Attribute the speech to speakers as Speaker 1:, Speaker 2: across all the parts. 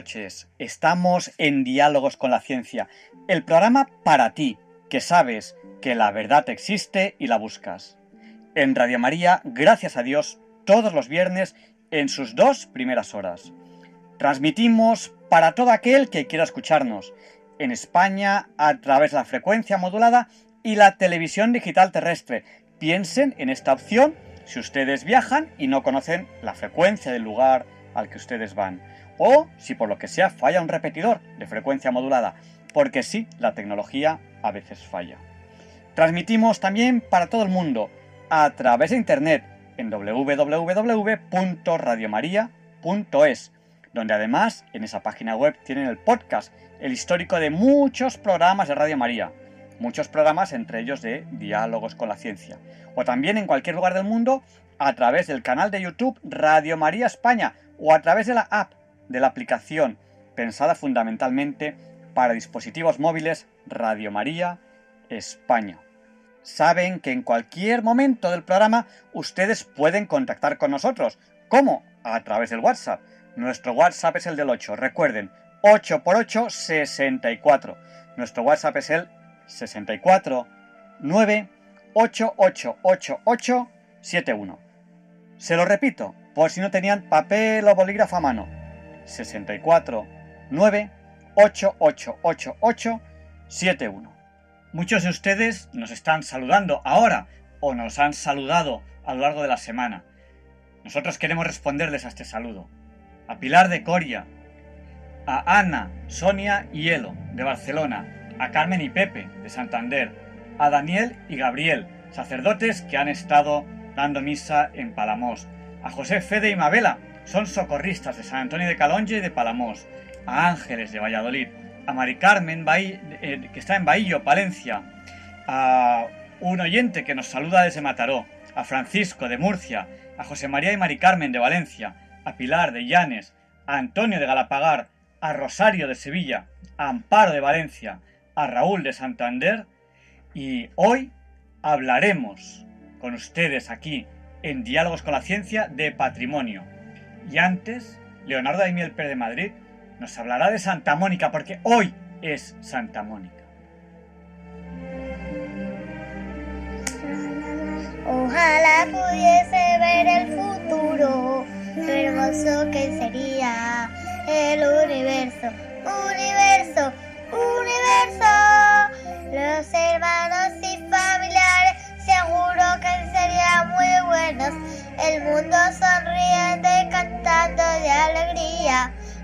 Speaker 1: Noches, estamos en Diálogos con la Ciencia, el programa para ti, que sabes que la verdad existe y la buscas. En Radio María, gracias a Dios, todos los viernes en sus dos primeras horas. Transmitimos para todo aquel que quiera escucharnos, en España a través de la frecuencia modulada y la televisión digital terrestre. Piensen en esta opción si ustedes viajan y no conocen la frecuencia del lugar al que ustedes van o si por lo que sea falla un repetidor de frecuencia modulada, porque sí, la tecnología a veces falla. Transmitimos también para todo el mundo a través de internet en www.radiomaria.es, donde además en esa página web tienen el podcast, el histórico de muchos programas de Radio María, muchos programas entre ellos de Diálogos con la Ciencia, o también en cualquier lugar del mundo a través del canal de YouTube Radio María España o a través de la app de la aplicación pensada fundamentalmente para dispositivos móviles Radio María España. Saben que en cualquier momento del programa ustedes pueden contactar con nosotros. ¿Cómo? A través del WhatsApp. Nuestro WhatsApp es el del 8. Recuerden, 8 por 8, 64. Nuestro WhatsApp es el 64 9 71. Se lo repito, por si no tenían papel o bolígrafo a mano. 64 9 71. Muchos de ustedes nos están saludando ahora o nos han saludado a lo largo de la semana. Nosotros queremos responderles a este saludo. A Pilar de Coria, a Ana, Sonia y Elo de Barcelona, a Carmen y Pepe de Santander, a Daniel y Gabriel, sacerdotes que han estado dando misa en Palamos, a José Fede y Mabela son socorristas de San Antonio de Calonge y de Palamos, a Ángeles de Valladolid, a Mari Carmen, eh, que está en Bahillo, Palencia, a un oyente que nos saluda desde Mataró, a Francisco de Murcia, a José María y Mari Carmen de Valencia, a Pilar de Llanes, a Antonio de Galapagar, a Rosario de Sevilla, a Amparo de Valencia, a Raúl de Santander y hoy hablaremos con ustedes aquí en Diálogos con la Ciencia de Patrimonio. Y antes, Leonardo Daimiel Pérez de Madrid nos hablará de Santa Mónica, porque hoy es Santa Mónica.
Speaker 2: Ojalá pudiese ver el futuro, lo hermoso que sería el universo, universo,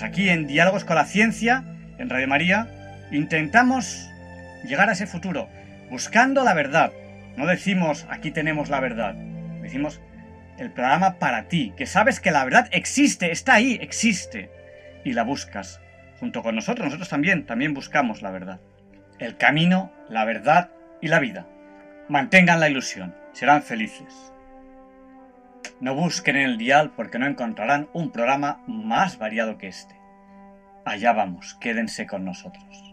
Speaker 1: Pues aquí en Diálogos con la Ciencia, en Radio María, intentamos llegar a ese futuro, buscando la verdad, no decimos aquí tenemos la verdad, decimos el programa para ti, que sabes que la verdad existe, está ahí, existe, y la buscas. Junto con nosotros, nosotros también, también buscamos la verdad. El camino, la verdad y la vida. Mantengan la ilusión, serán felices. No busquen en el dial porque no encontrarán un programa más variado que este. Allá vamos, quédense con nosotros.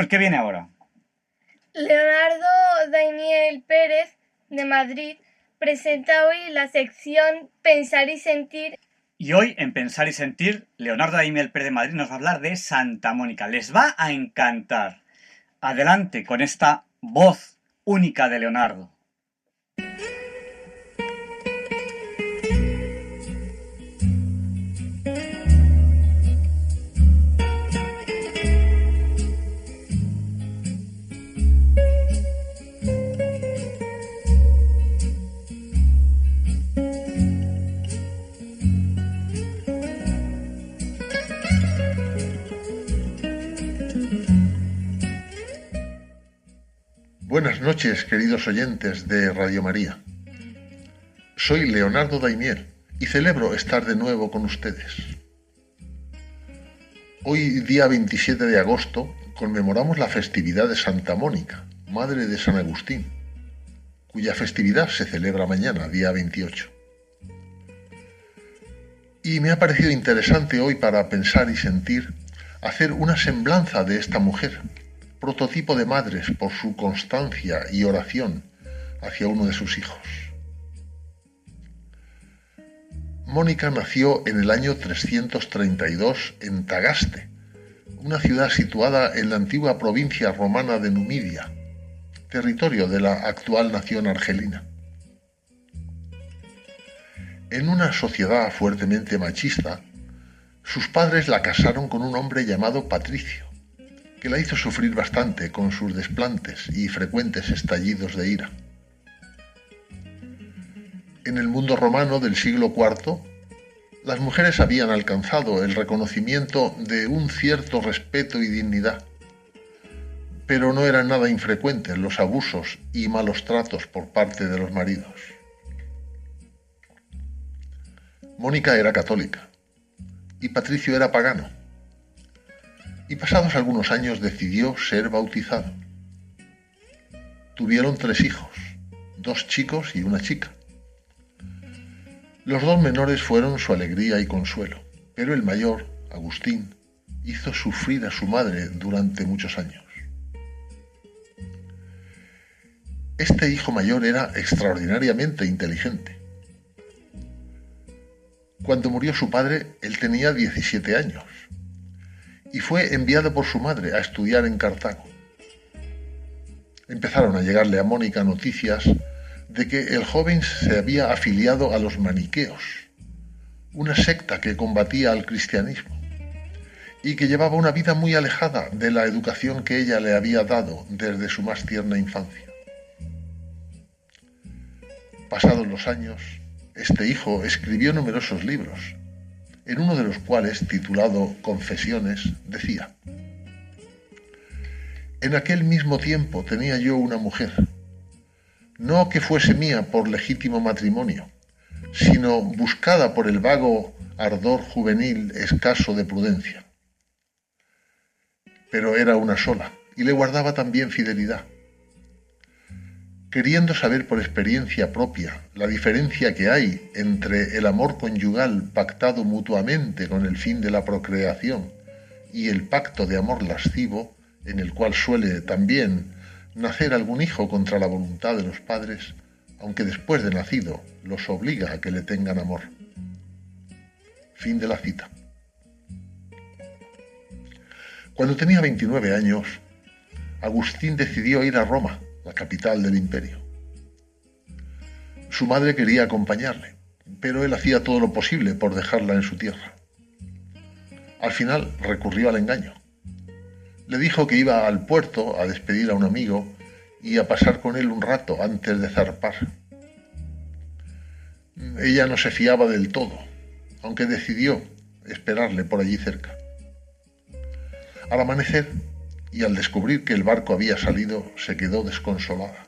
Speaker 1: Ruth, ¿qué viene ahora?
Speaker 3: Leonardo Daniel Pérez, de Madrid, presenta hoy la sección Pensar y Sentir.
Speaker 1: Y hoy, en Pensar y Sentir, Leonardo Daimiel Pérez de Madrid nos va a hablar de Santa Mónica. Les va a encantar. Adelante con esta voz única de Leonardo.
Speaker 4: Buenas noches, queridos oyentes de Radio María. Soy Leonardo Daimiel y celebro estar de nuevo con ustedes. Hoy, día 27 de agosto, conmemoramos la festividad de Santa Mónica, madre de San Agustín, cuya festividad se celebra mañana, día 28. Y me ha parecido interesante hoy para pensar y sentir hacer una semblanza de esta mujer, prototipo de madres por su constancia y oración hacia uno de sus hijos. Mónica nació en el año 332 en Tagaste, una ciudad situada en la antigua provincia romana de Numidia, territorio de la actual nación argelina. En una sociedad fuertemente machista, sus padres la casaron con un hombre llamado Patricio, que la hizo sufrir bastante con sus desplantes y frecuentes estallidos de ira. En el mundo romano del siglo IV, las mujeres habían alcanzado el reconocimiento de un cierto respeto y dignidad, pero no eran nada infrecuentes los abusos y malos tratos por parte de los maridos. Mónica era católica y Patricio era pagano y pasados algunos años decidió ser bautizado. Tuvieron tres hijos, dos chicos y una chica. Los dos menores fueron su alegría y consuelo, pero el mayor, Agustín, hizo sufrir a su madre durante muchos años. Este hijo mayor era extraordinariamente inteligente. Cuando murió su padre, él tenía 17 años y fue enviado por su madre a estudiar en Cartago. Empezaron a llegarle a Mónica noticias de que el joven se había afiliado a los maniqueos, una secta que combatía al cristianismo y que llevaba una vida muy alejada de la educación que ella le había dado desde su más tierna infancia. Pasados los años, este hijo escribió numerosos libros en uno de los cuales, titulado Confesiones, decía, En aquel mismo tiempo tenía yo una mujer, no que fuese mía por legítimo matrimonio, sino buscada por el vago ardor juvenil escaso de prudencia. Pero era una sola, y le guardaba también fidelidad queriendo saber por experiencia propia la diferencia que hay entre el amor conyugal pactado mutuamente con el fin de la procreación y el pacto de amor lascivo, en el cual suele también nacer algún hijo contra la voluntad de los padres, aunque después de nacido los obliga a que le tengan amor. Fin de la cita. Cuando tenía 29 años, Agustín decidió ir a Roma la capital del imperio. Su madre quería acompañarle, pero él hacía todo lo posible por dejarla en su tierra. Al final recurrió al engaño. Le dijo que iba al puerto a despedir a un amigo y a pasar con él un rato antes de zarpar. Ella no se fiaba del todo, aunque decidió esperarle por allí cerca. Al amanecer y al descubrir que el barco había salido se quedó desconsolada.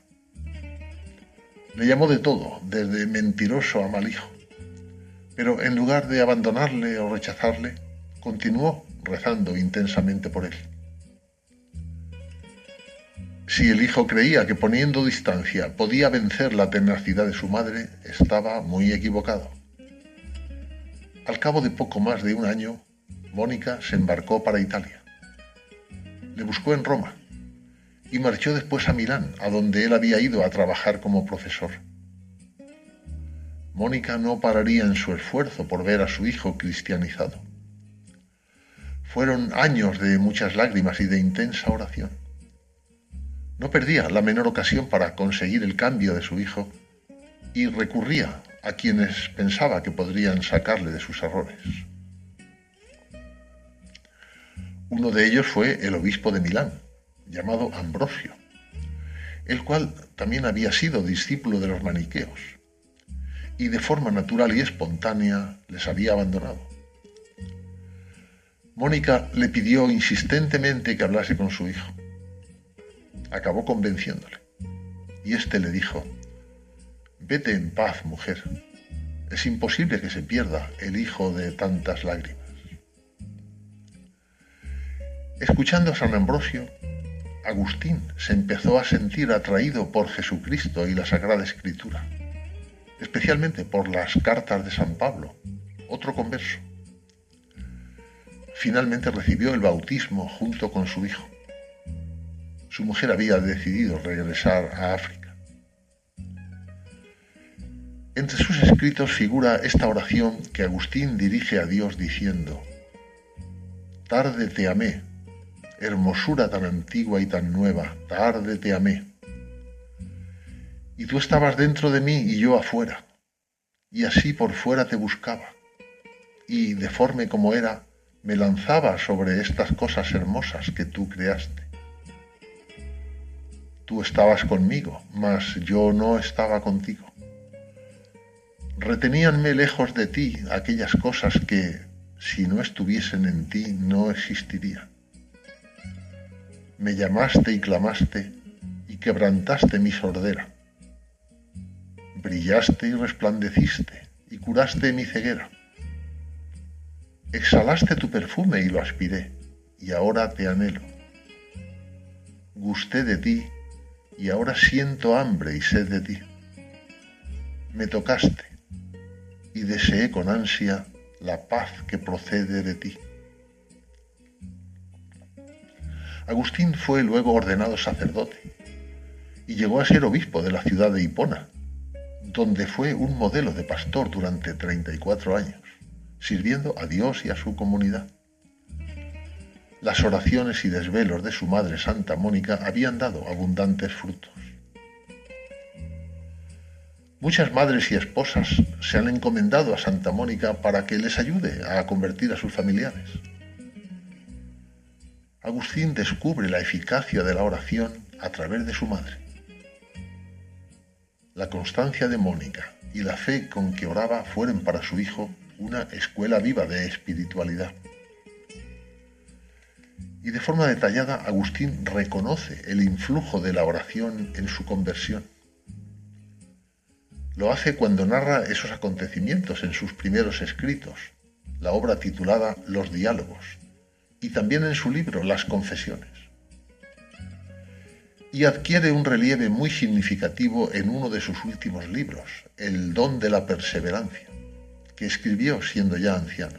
Speaker 4: Le llamó de todo, desde mentiroso a mal hijo, pero en lugar de abandonarle o rechazarle, continuó rezando intensamente por él. Si el hijo creía que poniendo distancia podía vencer la tenacidad de su madre, estaba muy equivocado. Al cabo de poco más de un año, Mónica se embarcó para Italia le buscó en Roma y marchó después a Milán, a donde él había ido a trabajar como profesor. Mónica no pararía en su esfuerzo por ver a su hijo cristianizado. Fueron años de muchas lágrimas y de intensa oración. No perdía la menor ocasión para conseguir el cambio de su hijo y recurría a quienes pensaba que podrían sacarle de sus errores. Uno de ellos fue el obispo de Milán, llamado Ambrosio, el cual también había sido discípulo de los maniqueos y de forma natural y espontánea les había abandonado. Mónica le pidió insistentemente que hablase con su hijo. Acabó convenciéndole y éste le dijo, Vete en paz, mujer. Es imposible que se pierda el hijo de tantas lágrimas. Escuchando a San Ambrosio, Agustín se empezó a sentir atraído por Jesucristo y la Sagrada Escritura, especialmente por las cartas de San Pablo, otro converso. Finalmente recibió el bautismo junto con su hijo. Su mujer había decidido regresar a África. Entre sus escritos figura esta oración que Agustín dirige a Dios diciendo, Tarde te amé, hermosura tan antigua y tan nueva, tarde te amé. Y tú estabas dentro de mí y yo afuera, y así por fuera te buscaba, y deforme como era, me lanzaba sobre estas cosas hermosas que tú creaste. Tú estabas conmigo, mas yo no estaba contigo. Reteníanme lejos de ti aquellas cosas que, si no estuviesen en ti, no existirían me llamaste y clamaste y quebrantaste mi sordera. Brillaste y resplandeciste y curaste mi ceguera. Exhalaste tu perfume y lo aspiré y ahora te anhelo. Gusté de ti y ahora siento hambre y sed de ti. Me tocaste y deseé con ansia la paz que procede de ti. Agustín fue luego ordenado sacerdote y llegó a ser obispo de la ciudad de Hipona, donde fue un modelo de pastor durante 34 años, sirviendo a Dios y a su comunidad. Las oraciones y desvelos de su madre Santa Mónica habían dado abundantes frutos. Muchas madres y esposas se han encomendado a Santa Mónica para que les ayude a convertir a sus familiares. Agustín descubre la eficacia de la oración a través de su madre. La constancia de Mónica y la fe con que oraba fueron para su hijo una escuela viva de espiritualidad. Y de forma detallada, Agustín reconoce el influjo de la oración en su conversión. Lo hace cuando narra esos acontecimientos en sus primeros escritos, la obra titulada Los Diálogos, y también en su libro Las Confesiones. Y adquiere un relieve muy significativo en uno de sus últimos libros, El don de la perseverancia, que escribió siendo ya anciano.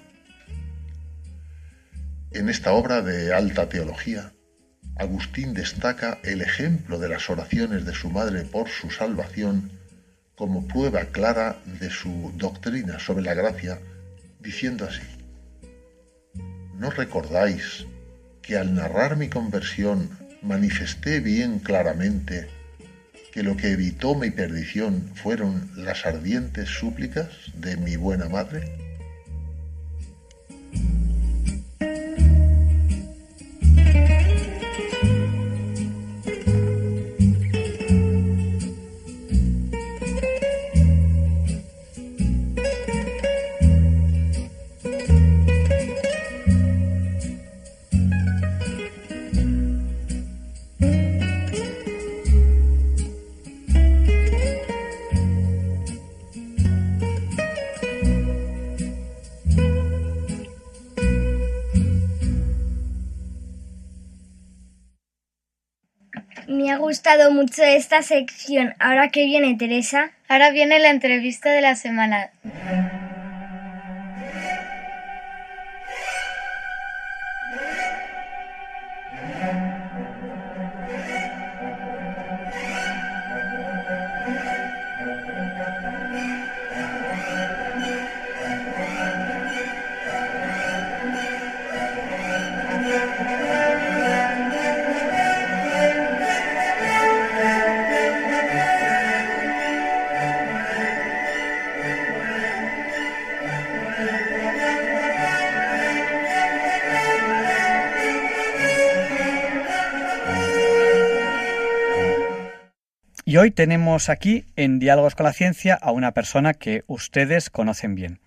Speaker 4: En esta obra de alta teología, Agustín destaca el ejemplo de las oraciones de su madre por su salvación como prueba clara de su doctrina sobre la gracia, diciendo así, ¿No recordáis que al narrar mi conversión manifesté bien claramente que lo que evitó mi perdición fueron las ardientes súplicas de mi buena madre?
Speaker 3: Mucho esta sección. Ahora que viene Teresa.
Speaker 5: Ahora viene la entrevista de la semana.
Speaker 1: Y hoy tenemos aquí en Diálogos con la Ciencia a una persona que ustedes conocen bien.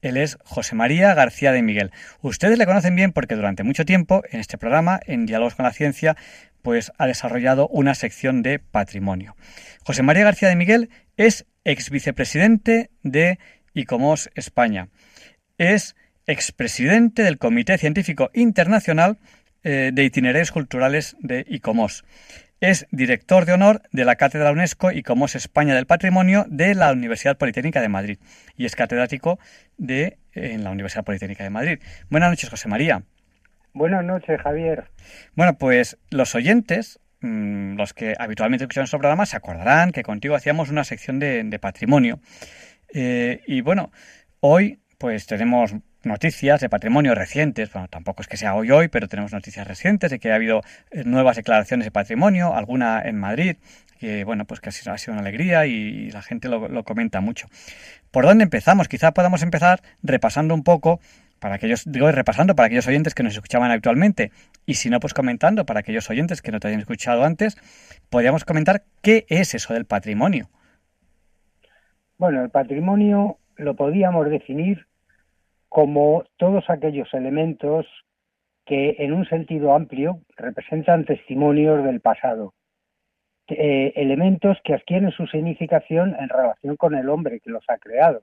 Speaker 1: Él es José María García de Miguel. Ustedes le conocen bien porque durante mucho tiempo en este programa, en Diálogos con la Ciencia, pues ha desarrollado una sección de patrimonio. José María García de Miguel es ex vicepresidente de ICOMOS España. Es expresidente del Comité Científico Internacional eh, de Itinerarios Culturales de ICOMOS. Es director de honor de la Cátedra UNESCO ICOMOS España del Patrimonio de la Universidad Politécnica de Madrid y es catedrático de, en la Universidad Politécnica de Madrid. Buenas noches, José María.
Speaker 6: Buenas noches, Javier.
Speaker 1: Bueno, pues los oyentes, mm, los que habitualmente escuchan nuestro programa, se acordarán que contigo hacíamos una sección de, patrimonio. Eh, y bueno, hoy pues tenemos noticias de patrimonio recientes, bueno, tampoco es que sea hoy hoy, pero tenemos noticias recientes de que ha habido eh, nuevas declaraciones de patrimonio, alguna en Madrid, que bueno, pues que ha sido, una alegría y, la gente lo, lo, comenta mucho. ¿Por dónde empezamos? Quizá podamos empezar repasando un poco para aquellos, digo, repasando para aquellos oyentes que nos escuchaban habitualmente, y si no, pues comentando para aquellos oyentes que no te hayan escuchado antes, podríamos comentar qué es eso del patrimonio.
Speaker 6: Bueno, el patrimonio lo podíamos definir como todos aquellos elementos que en un sentido amplio representan testimonios del pasado, eh, elementos que adquieren su significación en relación con el hombre que los ha creado.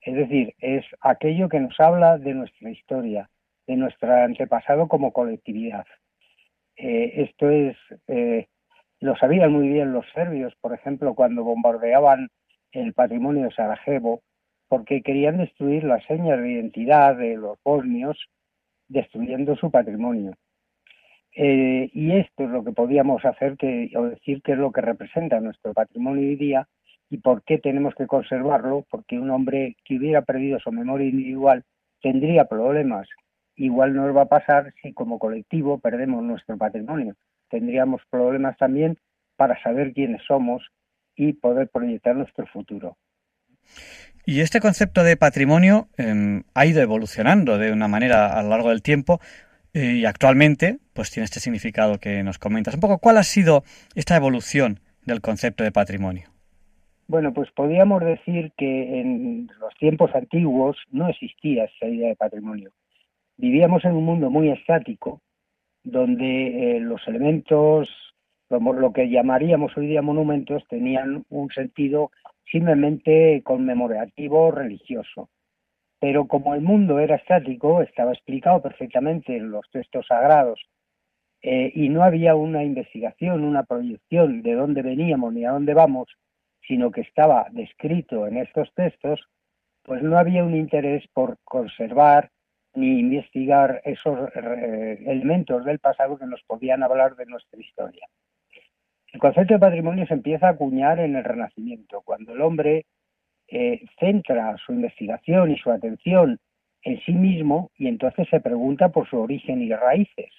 Speaker 6: Es decir, es aquello que nos habla de nuestra historia, de nuestro antepasado como colectividad. Eh, esto es, eh, lo sabían muy bien los serbios, por ejemplo, cuando bombardeaban el patrimonio de Sarajevo, porque querían destruir las señas de identidad de los bosnios, destruyendo su patrimonio. Eh, y esto es lo que podíamos hacer que, o decir que es lo que representa nuestro patrimonio hoy día y por qué tenemos que conservarlo, porque un hombre que hubiera perdido su memoria individual tendría problemas. Igual nos va a pasar si como colectivo perdemos nuestro patrimonio. Tendríamos problemas también para saber quiénes somos y poder proyectar nuestro futuro.
Speaker 1: Y este concepto de patrimonio em, ha ido evolucionando de una manera a lo largo del tiempo eh, y actualmente pues tiene este significado que nos comentas. Un poco, ¿cuál ha sido esta evolución del concepto de patrimonio?
Speaker 6: Bueno, pues podríamos decir que en los tiempos antiguos no existía esa idea de patrimonio. Vivíamos en un mundo muy estático, donde eh, los elementos, lo que llamaríamos hoy día monumentos, tenían un sentido simplemente conmemorativo religioso. Pero como el mundo era estático, estaba explicado perfectamente en los textos sagrados eh, y no había una investigación, una proyección de dónde veníamos ni a dónde vamos, sino que estaba descrito en estos textos, pues no había un interés por conservar ni investigar esos eh, elementos del pasado que nos podían hablar de nuestra historia. El concepto de patrimonio se empieza a acuñar en el Renacimiento, cuando el hombre eh, centra su investigación y su atención en sí mismo y entonces se pregunta por su origen y raíces.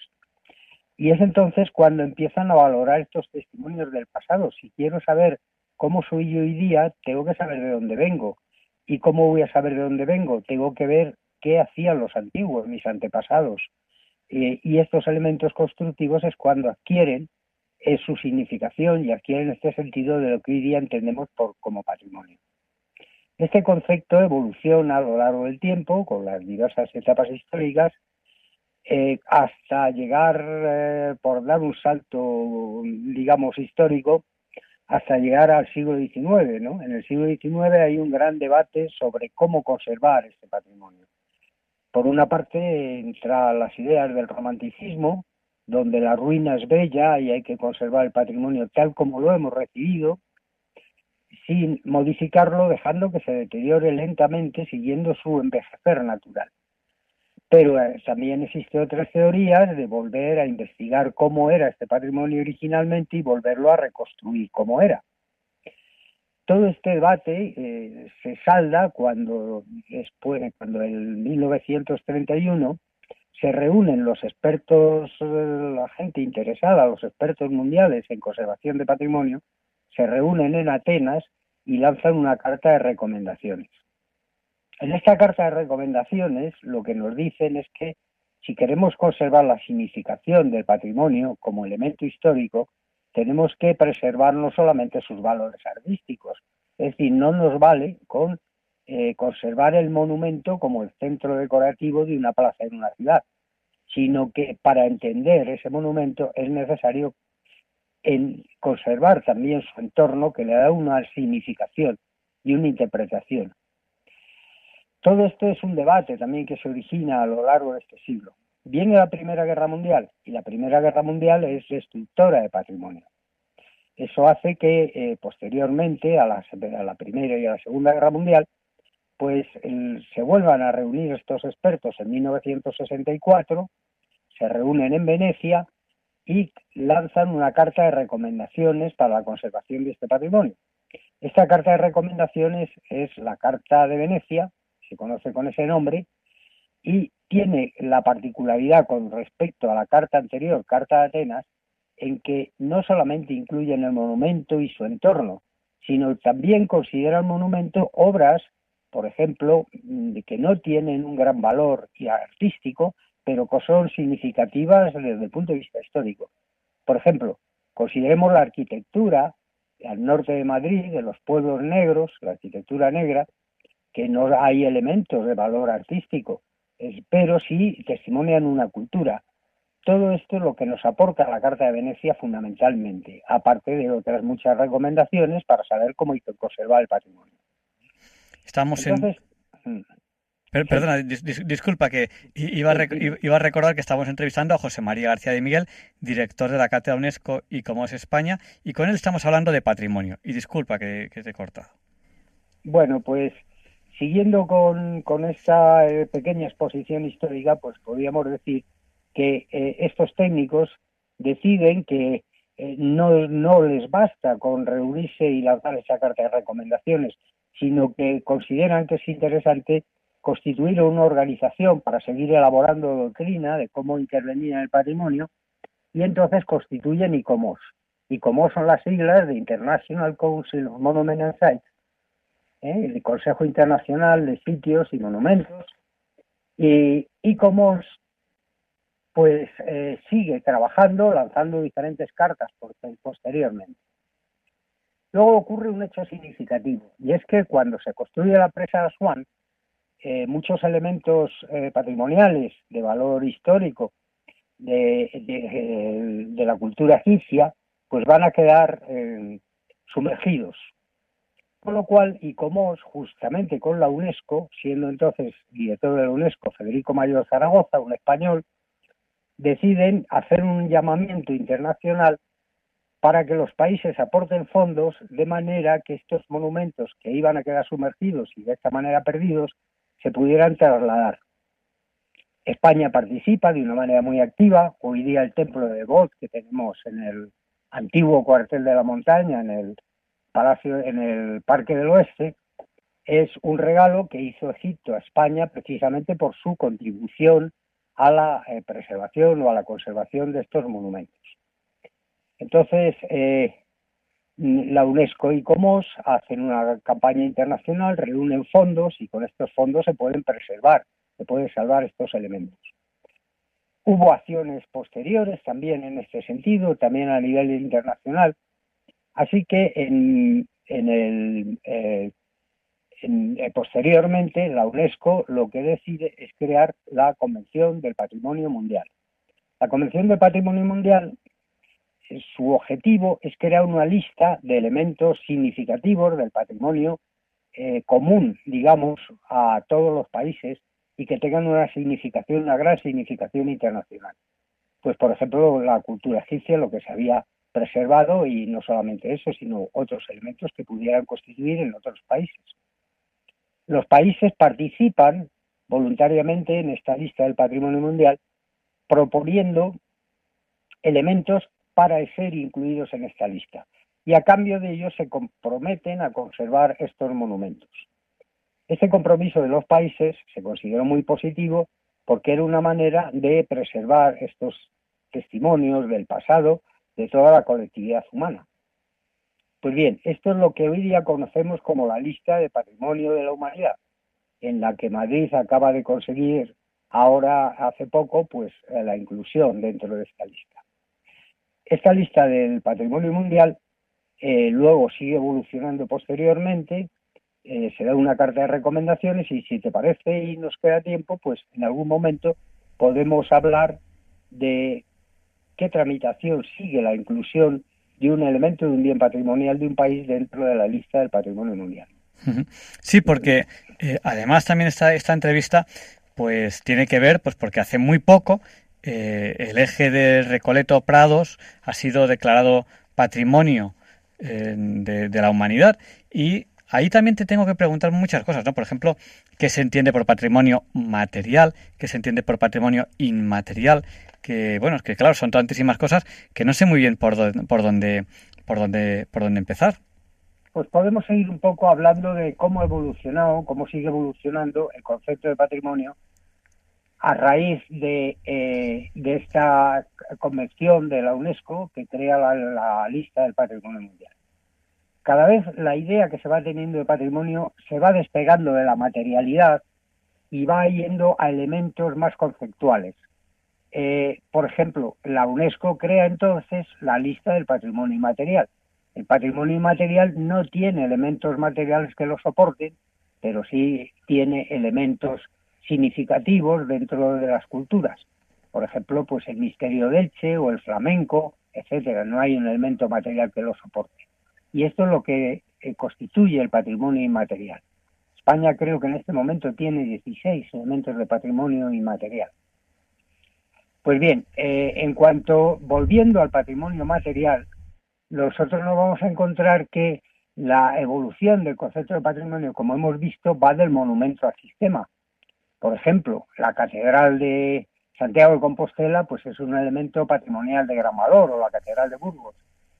Speaker 6: Y es entonces cuando empiezan a valorar estos testimonios del pasado. Si quiero saber cómo soy yo hoy día, tengo que saber de dónde vengo. ¿Y cómo voy a saber de dónde vengo? Tengo que ver qué hacían los antiguos, mis antepasados. Eh, y estos elementos constructivos es cuando adquieren es su significación y adquieren este sentido de lo que hoy día entendemos por, como patrimonio. Este concepto evoluciona a lo largo del tiempo con las diversas etapas históricas eh, hasta llegar, eh, por dar un salto, digamos, histórico, hasta llegar al siglo XIX. ¿no? En el siglo XIX hay un gran debate sobre cómo conservar este patrimonio. Por una parte, entran las ideas del romanticismo, donde la ruina es bella y hay que conservar el patrimonio tal como lo hemos recibido, sin modificarlo, dejando que se deteriore lentamente, siguiendo su envejecer natural. Pero eh, también existen otras teorías de volver a investigar cómo era este patrimonio originalmente y volverlo a reconstruir como era. Todo este debate eh, se salda cuando, después, cuando en 1931 se reúnen los expertos, eh, la gente interesada, los expertos mundiales en conservación de patrimonio, se reúnen en Atenas y lanzan una carta de recomendaciones. En esta carta de recomendaciones lo que nos dicen es que si queremos conservar la significación del patrimonio como elemento histórico, tenemos que preservar no solamente sus valores artísticos, es decir, no nos vale con eh, conservar el monumento como el centro decorativo de una plaza en una ciudad, sino que para entender ese monumento es necesario en conservar también su entorno que le da una significación y una interpretación. Todo esto es un debate también que se origina a lo largo de este siglo. Viene la Primera Guerra Mundial y la Primera Guerra Mundial es destructora de patrimonio. Eso hace que eh, posteriormente a la, a la, Primera y a la Segunda Guerra Mundial, pues se vuelvan a reunir estos expertos en 1964, se reúnen en Venecia y lanzan una carta de recomendaciones para la conservación de este patrimonio. Esta carta de recomendaciones es la Carta de Venecia, se conoce con ese nombre, y tiene la particularidad con respecto a la carta anterior, Carta de Atenas, en que no solamente incluyen el monumento y su entorno, sino también considera el monumento obras, por ejemplo, que no tienen un gran valor artístico, pero que son significativas desde el punto de vista histórico. Por ejemplo, consideremos la arquitectura al norte de Madrid, de los pueblos negros, la arquitectura negra, que no hay elementos de valor artístico, pero sí testimonian una cultura. Todo esto es lo que nos aporta la Carta de Venecia fundamentalmente, aparte de otras muchas recomendaciones para saber cómo conservar el patrimonio.
Speaker 1: Estamos en... Perdona, disculpa que iba a, recordar que estamos entrevistando a José María García de Miguel, director de la Cátedra UNESCO y como es España, y con él estamos hablando de patrimonio. Y disculpa que, te he cortado.
Speaker 6: Bueno, pues siguiendo con, con esta eh, pequeña exposición histórica, pues podríamos decir que eh, estos técnicos deciden que eh, no, no les basta con reunirse y lanzar esa carta de recomendaciones, sino que consideran que es interesante constituir una organización para seguir elaborando doctrina de cómo intervenir en el patrimonio y entonces constituyen ICOMOS. ICOMOS son las siglas de International Council of Monument and Sites, ¿eh? el Consejo Internacional de Sitios y Monumentos. Y ICOMOS pues eh, sigue trabajando, lanzando diferentes cartas posteriormente. Luego ocurre un hecho significativo, y es que cuando se construye la presa de Aswan, eh, muchos elementos eh, patrimoniales de valor histórico de, la cultura egipcia, pues van a quedar eh, sumergidos. Con lo cual, ICOMOS, justamente con la UNESCO, siendo entonces director de la UNESCO Federico Mayor Zaragoza, un español, deciden hacer un llamamiento internacional para que los países aporten fondos de manera que estos monumentos que iban a quedar sumergidos y de esta manera perdidos se pudieran trasladar. España participa de una manera muy activa. Hoy día el templo de God que tenemos en el antiguo cuartel de la montaña, en el palacio, en el Parque del Oeste, es un regalo que hizo Egipto a España precisamente por su contribución a la eh, preservación o a la conservación de estos monumentos. Entonces, eh, la UNESCO y Comos hacen una campaña internacional, reúnen fondos y con estos fondos se pueden preservar, se pueden salvar estos elementos. Hubo acciones posteriores también en este sentido, también a nivel internacional. Así que eh, eh, posteriormente la UNESCO lo que decide es crear la Convención del Patrimonio Mundial. La Convención del Patrimonio Mundial su objetivo es crear una lista de elementos significativos del patrimonio eh, común, digamos, a todos los países y que tengan una significación, una gran significación internacional. Pues, por ejemplo, la cultura egipcia, lo que se había preservado y no solamente eso, sino otros elementos que pudieran constituir en otros países. Los países participan voluntariamente en esta lista del patrimonio mundial proponiendo elementos para ser incluidos en esta lista y a cambio de ello se comprometen a conservar estos monumentos. Este compromiso de los países se consideró muy positivo porque era una manera de preservar estos testimonios del pasado de toda la colectividad humana. Pues bien, esto es lo que hoy día conocemos como la lista de patrimonio de la humanidad, en la que Madrid acaba de conseguir ahora hace poco pues la inclusión dentro de esta lista. Esta lista del patrimonio mundial eh, luego sigue evolucionando posteriormente, eh, se da una carta de recomendaciones y si te parece y nos queda tiempo, pues en algún momento podemos hablar de qué tramitación sigue la inclusión de un elemento de un bien patrimonial de un país dentro de la lista del patrimonio mundial.
Speaker 1: Sí, porque eh, además también esta, esta entrevista pues tiene que ver, pues porque hace muy poco eh, el eje de Recoleto Prados ha sido declarado patrimonio eh, de, la humanidad y ahí también te tengo que preguntar muchas cosas, ¿no? Por ejemplo, ¿qué se entiende por patrimonio material? ¿Qué se entiende por patrimonio inmaterial? Que, bueno, es que claro, son tantísimas cosas que no sé muy bien por, por, dónde, por, dónde, por dónde empezar
Speaker 6: pues podemos seguir un poco hablando de cómo ha evolucionado, cómo sigue evolucionando el concepto de patrimonio a raíz de, eh, de esta convención de la UNESCO que crea la, la, lista del patrimonio mundial. Cada vez la idea que se va teniendo de patrimonio se va despegando de la materialidad y va yendo a elementos más conceptuales. Eh, por ejemplo, la UNESCO crea entonces la lista del patrimonio inmaterial. El patrimonio inmaterial no tiene elementos materiales que lo soporten, pero sí tiene elementos significativos dentro de las culturas. Por ejemplo, pues el misterio del Che o el flamenco, etcétera. No hay un elemento material que lo soporte. Y esto es lo que eh, constituye el patrimonio inmaterial. España creo que en este momento tiene 16 elementos de patrimonio inmaterial. Pues bien, eh, en cuanto, volviendo al patrimonio material, nosotros nos vamos a encontrar que la evolución del concepto de patrimonio, como hemos visto, va del monumento al sistema. Por ejemplo, la Catedral de Santiago de Compostela pues es un elemento patrimonial de gran valor, o la Catedral de Burgos,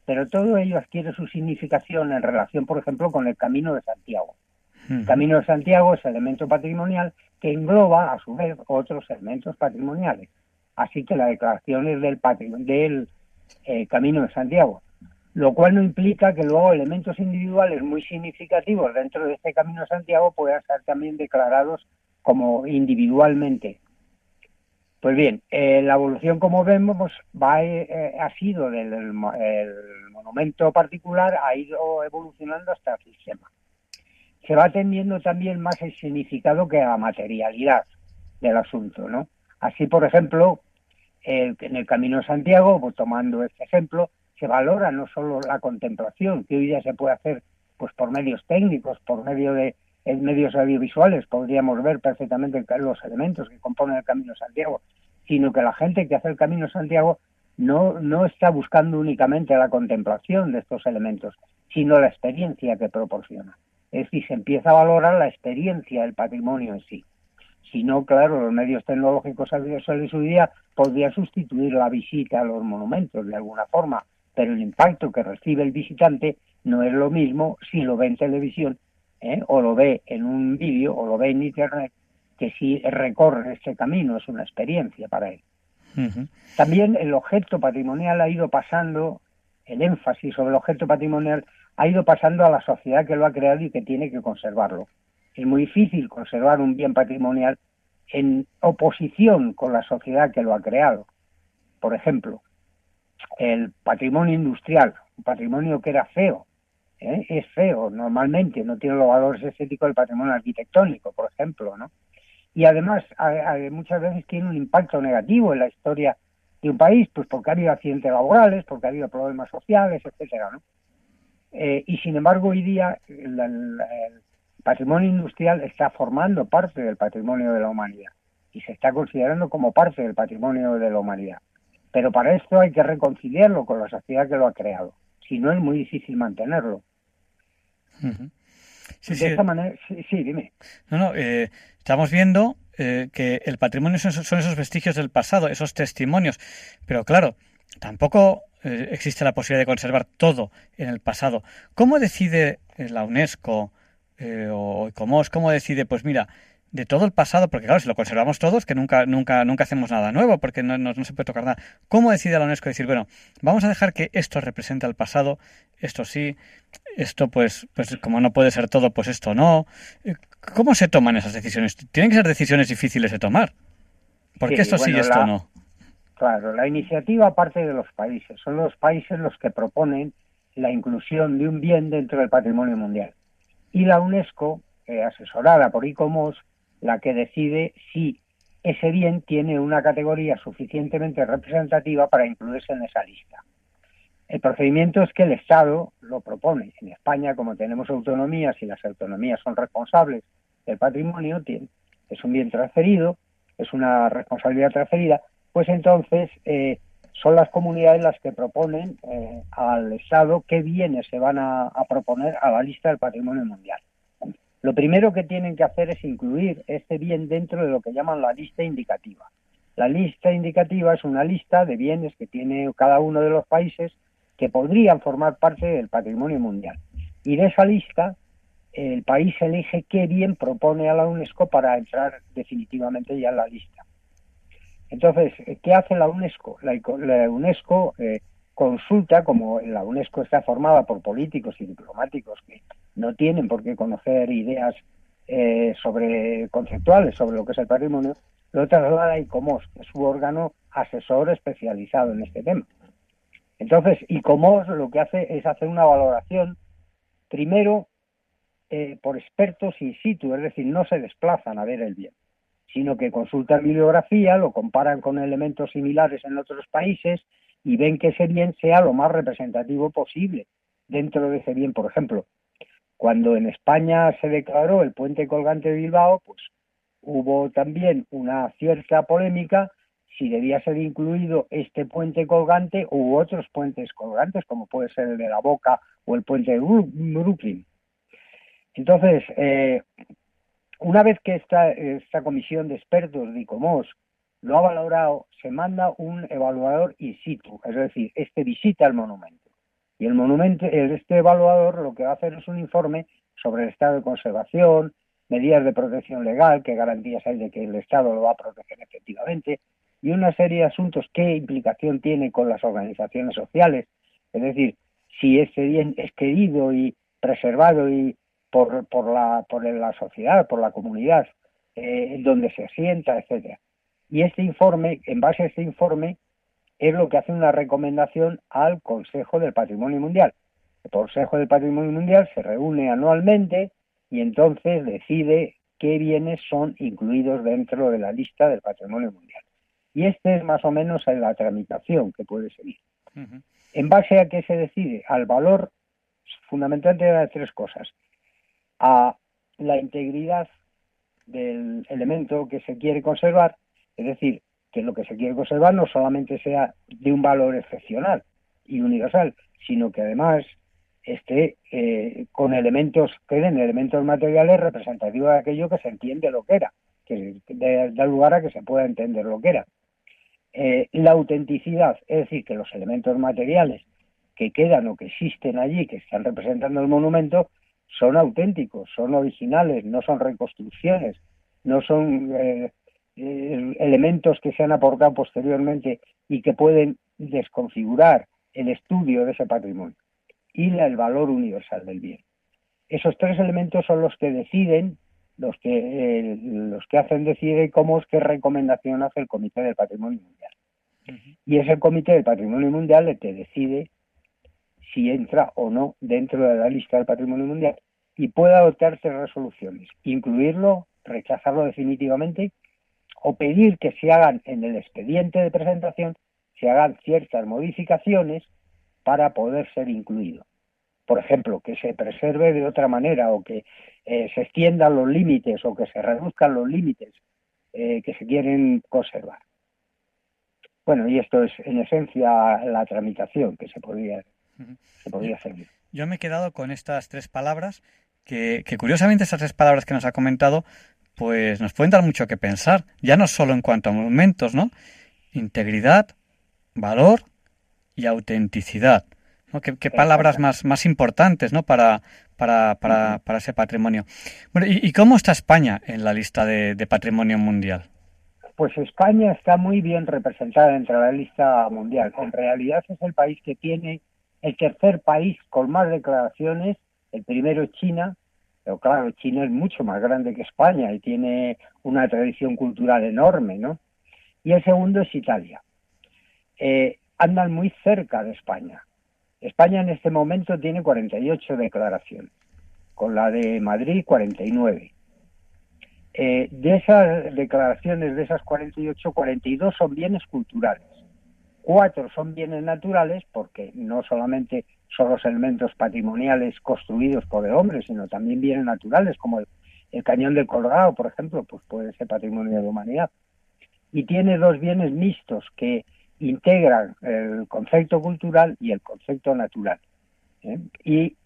Speaker 6: pero todo ello adquiere su significación en relación, por ejemplo, con el Camino de Santiago. El Camino de Santiago es elemento patrimonial que engloba, a su vez, otros elementos patrimoniales. Así que la declaración es del, del eh, Camino de Santiago, lo cual no implica que luego elementos individuales muy significativos dentro de este Camino de Santiago puedan ser también declarados como individualmente. Pues bien, eh, la evolución, como vemos, va, eh, ha sido del el monumento particular, ha ido evolucionando hasta el sistema. Se va atendiendo también más el significado que la materialidad del asunto, ¿no? Así, por ejemplo, en el Camino de Santiago, pues, tomando este ejemplo, se valora no solo la contemplación, que hoy día se puede hacer pues por medios técnicos, por medio de en medios audiovisuales podríamos ver perfectamente los elementos que componen el Camino Santiago, sino que la gente que hace el Camino Santiago no, no está buscando únicamente la contemplación de estos elementos, sino la experiencia que proporciona. Es decir, se empieza a valorar la experiencia del patrimonio en sí. Si no, claro, los medios tecnológicos audiovisuales hoy día podrían sustituir la visita a los monumentos de alguna forma, pero el impacto que recibe el visitante no es lo mismo si lo ve en televisión ¿eh? o lo ve en un vídeo o lo ve en internet, que si recorre este camino es una experiencia para él. También el objeto patrimonial ha ido pasando, el énfasis sobre el objeto patrimonial ha ido pasando a la sociedad que lo ha creado y que tiene que conservarlo. Es muy difícil conservar un bien patrimonial en oposición con la sociedad que lo ha creado. Por ejemplo, el patrimonio industrial, un patrimonio que era feo, ¿eh? es feo normalmente, no tiene los valores estéticos del patrimonio arquitectónico, por ejemplo, ¿no? Y además muchas veces tiene un impacto negativo en la historia de un país, pues porque ha habido accidentes laborales, porque ha habido problemas sociales, etcétera, ¿no? Eh, y sin embargo hoy día el, el, patrimonio industrial está formando parte del patrimonio de la humanidad y se está considerando como parte del patrimonio de la humanidad. Pero para esto hay que reconciliarlo con la sociedad que lo ha creado. Si no, es muy difícil mantenerlo.
Speaker 1: Sí,
Speaker 6: de
Speaker 1: sí.
Speaker 6: esta manera, sí, sí, dime.
Speaker 1: No, no, eh, estamos viendo eh, que el patrimonio son, son, esos vestigios del pasado, esos testimonios, pero claro, tampoco eh, existe la posibilidad de conservar todo en el pasado. ¿Cómo decide eh, la UNESCO o ICOMOS, cómo decide, pues mira, de todo el pasado, porque claro, si lo conservamos todos, que nunca, nunca, nunca hacemos nada nuevo, porque no, no, no, se puede tocar nada. ¿Cómo decide la UNESCO decir, bueno, vamos a dejar que esto represente al pasado, esto sí, esto pues, pues como no puede ser todo, pues esto no? ¿Cómo se toman esas decisiones? Tienen que ser decisiones difíciles de tomar. ¿Por qué sí, esto bueno, sí y esto
Speaker 6: la,
Speaker 1: no?
Speaker 6: Claro, la iniciativa parte de los países. Son los países los que proponen la inclusión de un bien dentro del patrimonio mundial. Y la UNESCO, eh, asesorada por ICOMOS, la que decide si ese bien tiene una categoría suficientemente representativa para incluirse en esa lista. El procedimiento es que el Estado lo propone. En España, como tenemos autonomías y las autonomías son responsables del patrimonio, es un bien transferido, es una responsabilidad transferida, pues entonces eh, son las comunidades las que proponen eh, al Estado qué bienes se van a, proponer a la lista del patrimonio mundial. Lo primero que tienen que hacer es incluir este bien dentro de lo que llaman la lista indicativa. La lista indicativa es una lista de bienes que tiene cada uno de los países que podrían formar parte del patrimonio mundial. Y de esa lista, el país elige qué bien propone a la UNESCO para entrar definitivamente ya en la lista. Entonces, ¿qué hace la UNESCO? La, UNESCO eh, consulta, como la UNESCO está formada por políticos y diplomáticos que no tienen por qué conocer ideas eh, sobre conceptuales sobre lo que es el patrimonio, lo traslada a ICOMOS, que es su órgano asesor especializado en este tema. Entonces, ICOMOS lo que hace es hacer una valoración, primero, eh, por expertos in situ, es decir, no se desplazan a ver el bien sino que consultan bibliografía, lo comparan con elementos similares en otros países y ven que ese bien sea lo más representativo posible dentro de ese bien. Por ejemplo, cuando en España se declaró el puente colgante de Bilbao, pues hubo también una cierta polémica si debía ser incluido este puente colgante u otros puentes colgantes, como puede ser el de la Boca o el puente de Brooklyn. Entonces, eh, una vez que esta, esta comisión de expertos de ICOMOS lo ha valorado, se manda un evaluador in situ, es decir, este visita el monumento. Y el monumento, este evaluador lo que va a hacer es un informe sobre el estado de conservación, medidas de protección legal, qué garantías hay de que el Estado lo va a proteger efectivamente, y una serie de asuntos, qué implicación tiene con las organizaciones sociales, es decir, si ese bien es querido y preservado y por, por, la, por la sociedad, por la comunidad, eh, donde se asienta, etcétera. Y este informe, en base a este informe, es lo que hace una recomendación al Consejo del Patrimonio Mundial. El Consejo del Patrimonio Mundial se reúne anualmente y entonces decide qué bienes son incluidos dentro de la lista del Patrimonio Mundial. Y esta es más o menos la tramitación que puede seguir. En base a qué se decide, al valor fundamentalmente de tres cosas a la integridad del elemento que se quiere conservar, es decir, que lo que se quiere conservar no solamente sea de un valor excepcional y universal, sino que además esté eh, con elementos, queden elementos materiales representativos de aquello que se entiende lo que era, que da lugar a que se pueda entender lo que era. Eh, la autenticidad, es decir, que los elementos materiales que quedan o que existen allí, que están representando el monumento, son auténticos, son originales, no son reconstrucciones, no son eh, eh, elementos que se han aportado posteriormente y que pueden desconfigurar el estudio de ese patrimonio y el valor universal del bien. Esos tres elementos son los que deciden, los que, eh, los que hacen decidir cómo es qué recomendación hace el Comité del Patrimonio Mundial. Y es el Comité del Patrimonio Mundial el que decide si entra o no dentro de la lista del patrimonio mundial y puede adoptarse resoluciones, incluirlo, rechazarlo definitivamente o pedir que se hagan en el expediente de presentación, se hagan ciertas modificaciones para poder ser incluido. Por ejemplo, que se preserve de otra manera o que eh, se extiendan los límites o que se reduzcan los límites eh, que se quieren conservar. Bueno, y esto es en esencia la tramitación que se podría se podría seguir.
Speaker 1: Yo me he quedado con estas tres palabras, que, curiosamente estas tres palabras que nos ha comentado, pues nos pueden dar mucho que pensar, ya no solo en cuanto a monumentos, ¿no? Integridad, valor y autenticidad. ¿no? ¿Qué, palabras más, más importantes ¿no? para, para, para, para ese patrimonio? Bueno, ¿y, cómo está España en la lista de, de, patrimonio mundial?
Speaker 6: Pues España está muy bien representada entre la lista mundial. En realidad es el país que tiene el tercer país con más declaraciones, el primero es China, pero claro, China es mucho más grande que España y tiene una tradición cultural enorme, ¿no? Y el segundo es Italia. eh, andan muy cerca de España. España en este momento tiene 48 declaraciones, con la de Madrid 49. Eh, de esas declaraciones, de esas 48, 42 son bienes culturales. Cuatro son bienes naturales, porque no solamente son los elementos patrimoniales construidos por el hombre, sino también bienes naturales, como el, cañón del Colorado, por ejemplo, pues puede ser patrimonio de la humanidad. Y tiene dos bienes mixtos que integran el concepto cultural y el concepto natural. ¿eh? Y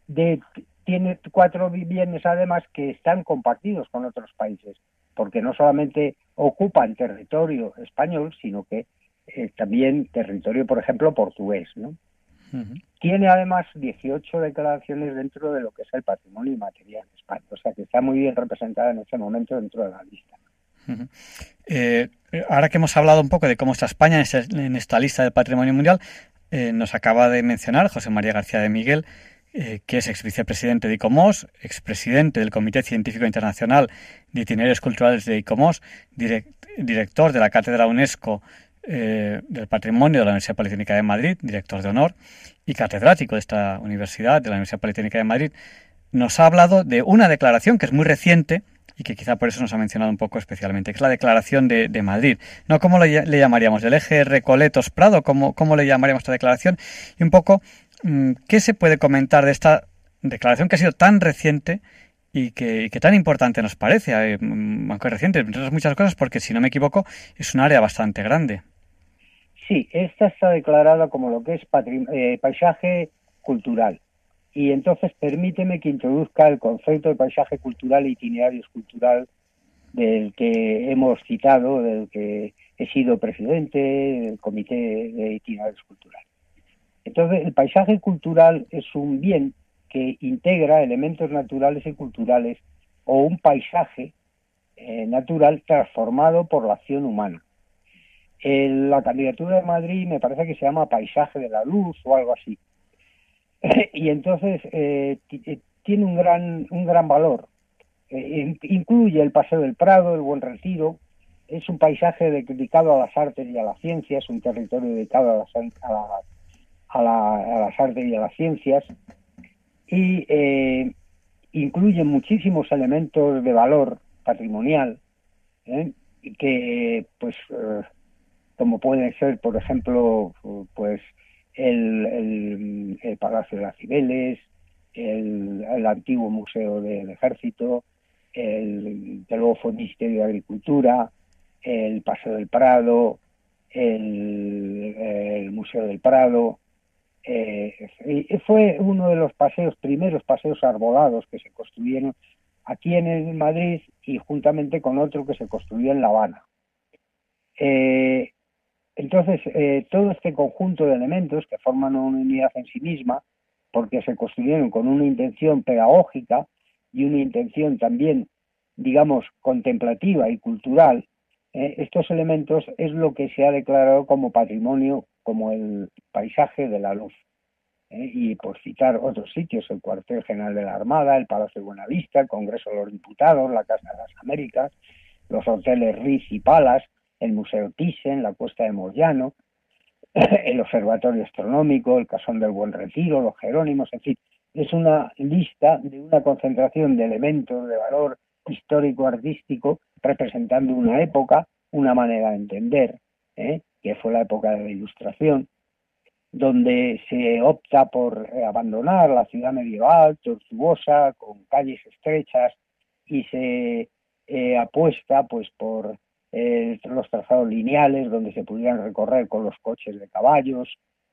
Speaker 6: tiene cuatro bienes además que están compartidos con otros países, porque no solamente ocupan territorio español, sino que eh, también territorio, por ejemplo, portugués. ¿no? Tiene además 18 declaraciones dentro de lo que es el patrimonio inmaterial de España, o sea que está muy bien representada en este momento dentro de la lista.
Speaker 1: Eh, ahora que hemos hablado un poco de cómo está España en esta lista del patrimonio mundial, eh, nos acaba de mencionar José María García de Miguel, eh, que es ex vicepresidente de ICOMOS, expresidente del Comité Científico Internacional de Itinerarios Culturales de ICOMOS, director de la Cátedra UNESCO del Patrimonio de la Universidad Politécnica de Madrid, director de honor y catedrático de esta universidad, de la Universidad Politécnica de Madrid, nos ha hablado de una declaración que es muy reciente, y que quizá por eso nos ha mencionado un poco especialmente, que es la Declaración de, Madrid. ¿No? ¿Cómo le, llamaríamos? ¿Del eje Recoletos-Prado? ¿Cómo, ¿Cómo le llamaríamos esta declaración? Y un poco, mm, ¿qué se puede comentar de esta declaración que ha sido tan reciente y que, tan importante nos parece? Eh, mm, aunque reciente, entre muchas cosas, porque si no me equivoco, es un área bastante grande.
Speaker 6: Sí, esta está declarada como lo que es eh, paisaje cultural. Y entonces permíteme que introduzca el concepto de paisaje cultural e itinerarios cultural del que hemos citado, del que he sido presidente del Comité de Itinerarios Culturales. Entonces, el paisaje cultural es un bien que integra elementos naturales y culturales o un paisaje eh, natural transformado por la acción humana. La candidatura de Madrid me parece que se llama paisaje de la luz o algo así. y entonces eh, eh, tiene un gran, un gran valor. Eh, incluye el Paseo del Prado, el Buen Retiro, es un paisaje dedicado a las artes y a la ciencia, es un territorio dedicado a las, a, las artes y a las ciencias, y incluye muchísimos elementos de valor patrimonial, que pues como pueden ser, por ejemplo, pues el, Palacio de las Cibeles, el, antiguo Museo del Ejército, el, nuevo Ministerio de Agricultura, el Paseo del Prado, el, Museo del Prado. Eh, fue uno de los paseos, primeros paseos arbolados que se construyeron aquí en Madrid y juntamente con otro que se construyó en La Habana. Eh, entonces, eh, todo este conjunto de elementos que forman una unidad en sí misma, porque se construyeron con una intención pedagógica y una intención también, digamos, contemplativa y cultural, eh, estos elementos es lo que se ha declarado como patrimonio, como el paisaje de la luz. Eh, y por citar otros sitios, el cuartel general de la Armada, el Palacio de Buenavista, el Congreso de los Diputados, la Casa de las Américas, los hoteles Riz y Palas, el Museo Thyssen, la Cuesta de Moyano, el Observatorio Astronómico, el Casón del Buen Retiro, los Jerónimos, en fin, es una lista de una concentración de elementos de valor histórico-artístico representando una época, una manera de entender, ¿eh? que fue la época de la Ilustración, donde se opta por abandonar la ciudad medieval, tortuosa, con calles estrechas, y se eh, apuesta pues por eh, los trazados lineales donde se pudieran recorrer con los coches de caballos,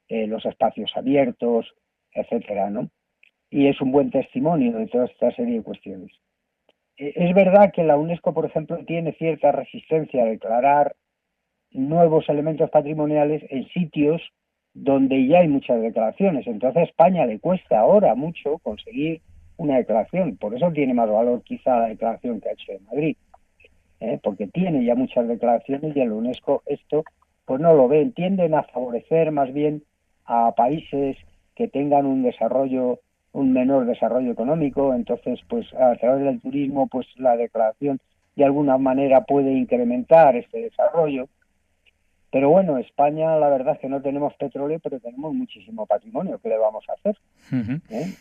Speaker 6: eh, los espacios abiertos, etcétera, ¿no? Y es un buen testimonio de toda esta serie de cuestiones. Eh, es verdad que la UNESCO, por ejemplo, tiene cierta resistencia a declarar nuevos elementos patrimoniales en sitios donde ya hay muchas declaraciones. Entonces a España le cuesta ahora mucho conseguir una declaración. Por eso tiene más valor quizá la declaración que ha hecho de Madrid. ¿Eh? porque tiene ya muchas declaraciones y el UNESCO esto pues no lo ve, tienden a favorecer más bien a países que tengan un desarrollo un menor desarrollo económico, entonces pues a través del turismo pues la declaración de alguna manera puede incrementar este desarrollo Pero bueno, España la verdad es que no tenemos petróleo, pero tenemos muchísimo patrimonio. ¿Qué le vamos a hacer? ¿Eh?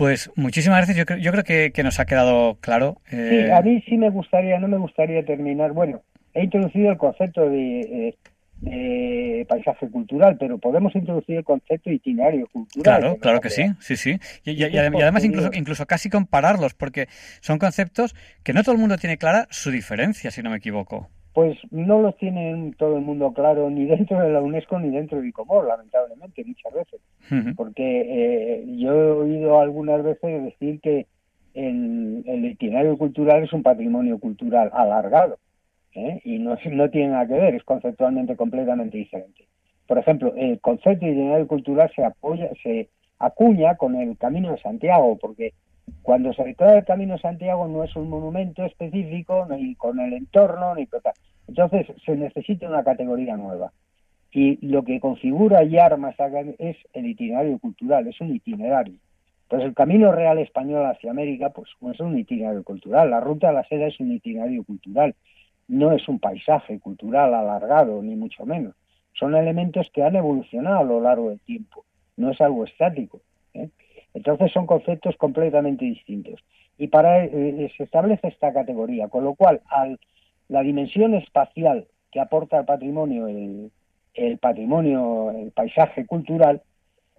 Speaker 1: Pues muchísimas gracias. Yo creo, yo creo que, que nos ha quedado claro.
Speaker 6: Eh... Sí, a mí sí me gustaría, no me gustaría terminar. Bueno, he introducido el concepto de, eh, de paisaje cultural, pero podemos introducir el concepto de itinerario cultural.
Speaker 1: Claro, claro que sí, sí, sí. Y, y, y además incluso, incluso casi compararlos, porque son conceptos que no todo el mundo tiene clara su diferencia, si no me equivoco.
Speaker 6: Pues no los tiene todo el mundo claro ni dentro de la UNESCO ni dentro de ICOMOR, lamentablemente, muchas veces. Uh -huh. Porque eh, yo he oído algunas veces decir que el, el itinerario cultural es un patrimonio cultural alargado. ¿eh? y no, no tiene nada que ver, es conceptualmente completamente diferente. Por ejemplo, el concepto de itinerario cultural se apoya, se acuña con el Camino de Santiago, porque cuando se declara el Camino Santiago no es un monumento específico, ni con el entorno, ni. Entonces se necesita una categoría nueva. Y lo que configura y arma es el itinerario cultural, es un itinerario. Pues el camino real español hacia América, pues es un itinerario cultural. La ruta de la seda es un itinerario cultural no es un paisaje cultural alargado, ni mucho menos. Son elementos que han evolucionado a lo largo del tiempo, no es algo estático. ¿eh? Entonces son conceptos completamente distintos. Y para eh, se establece esta categoría, con lo cual al, la dimensión espacial que aporta al patrimonio el, el patrimonio, el paisaje cultural,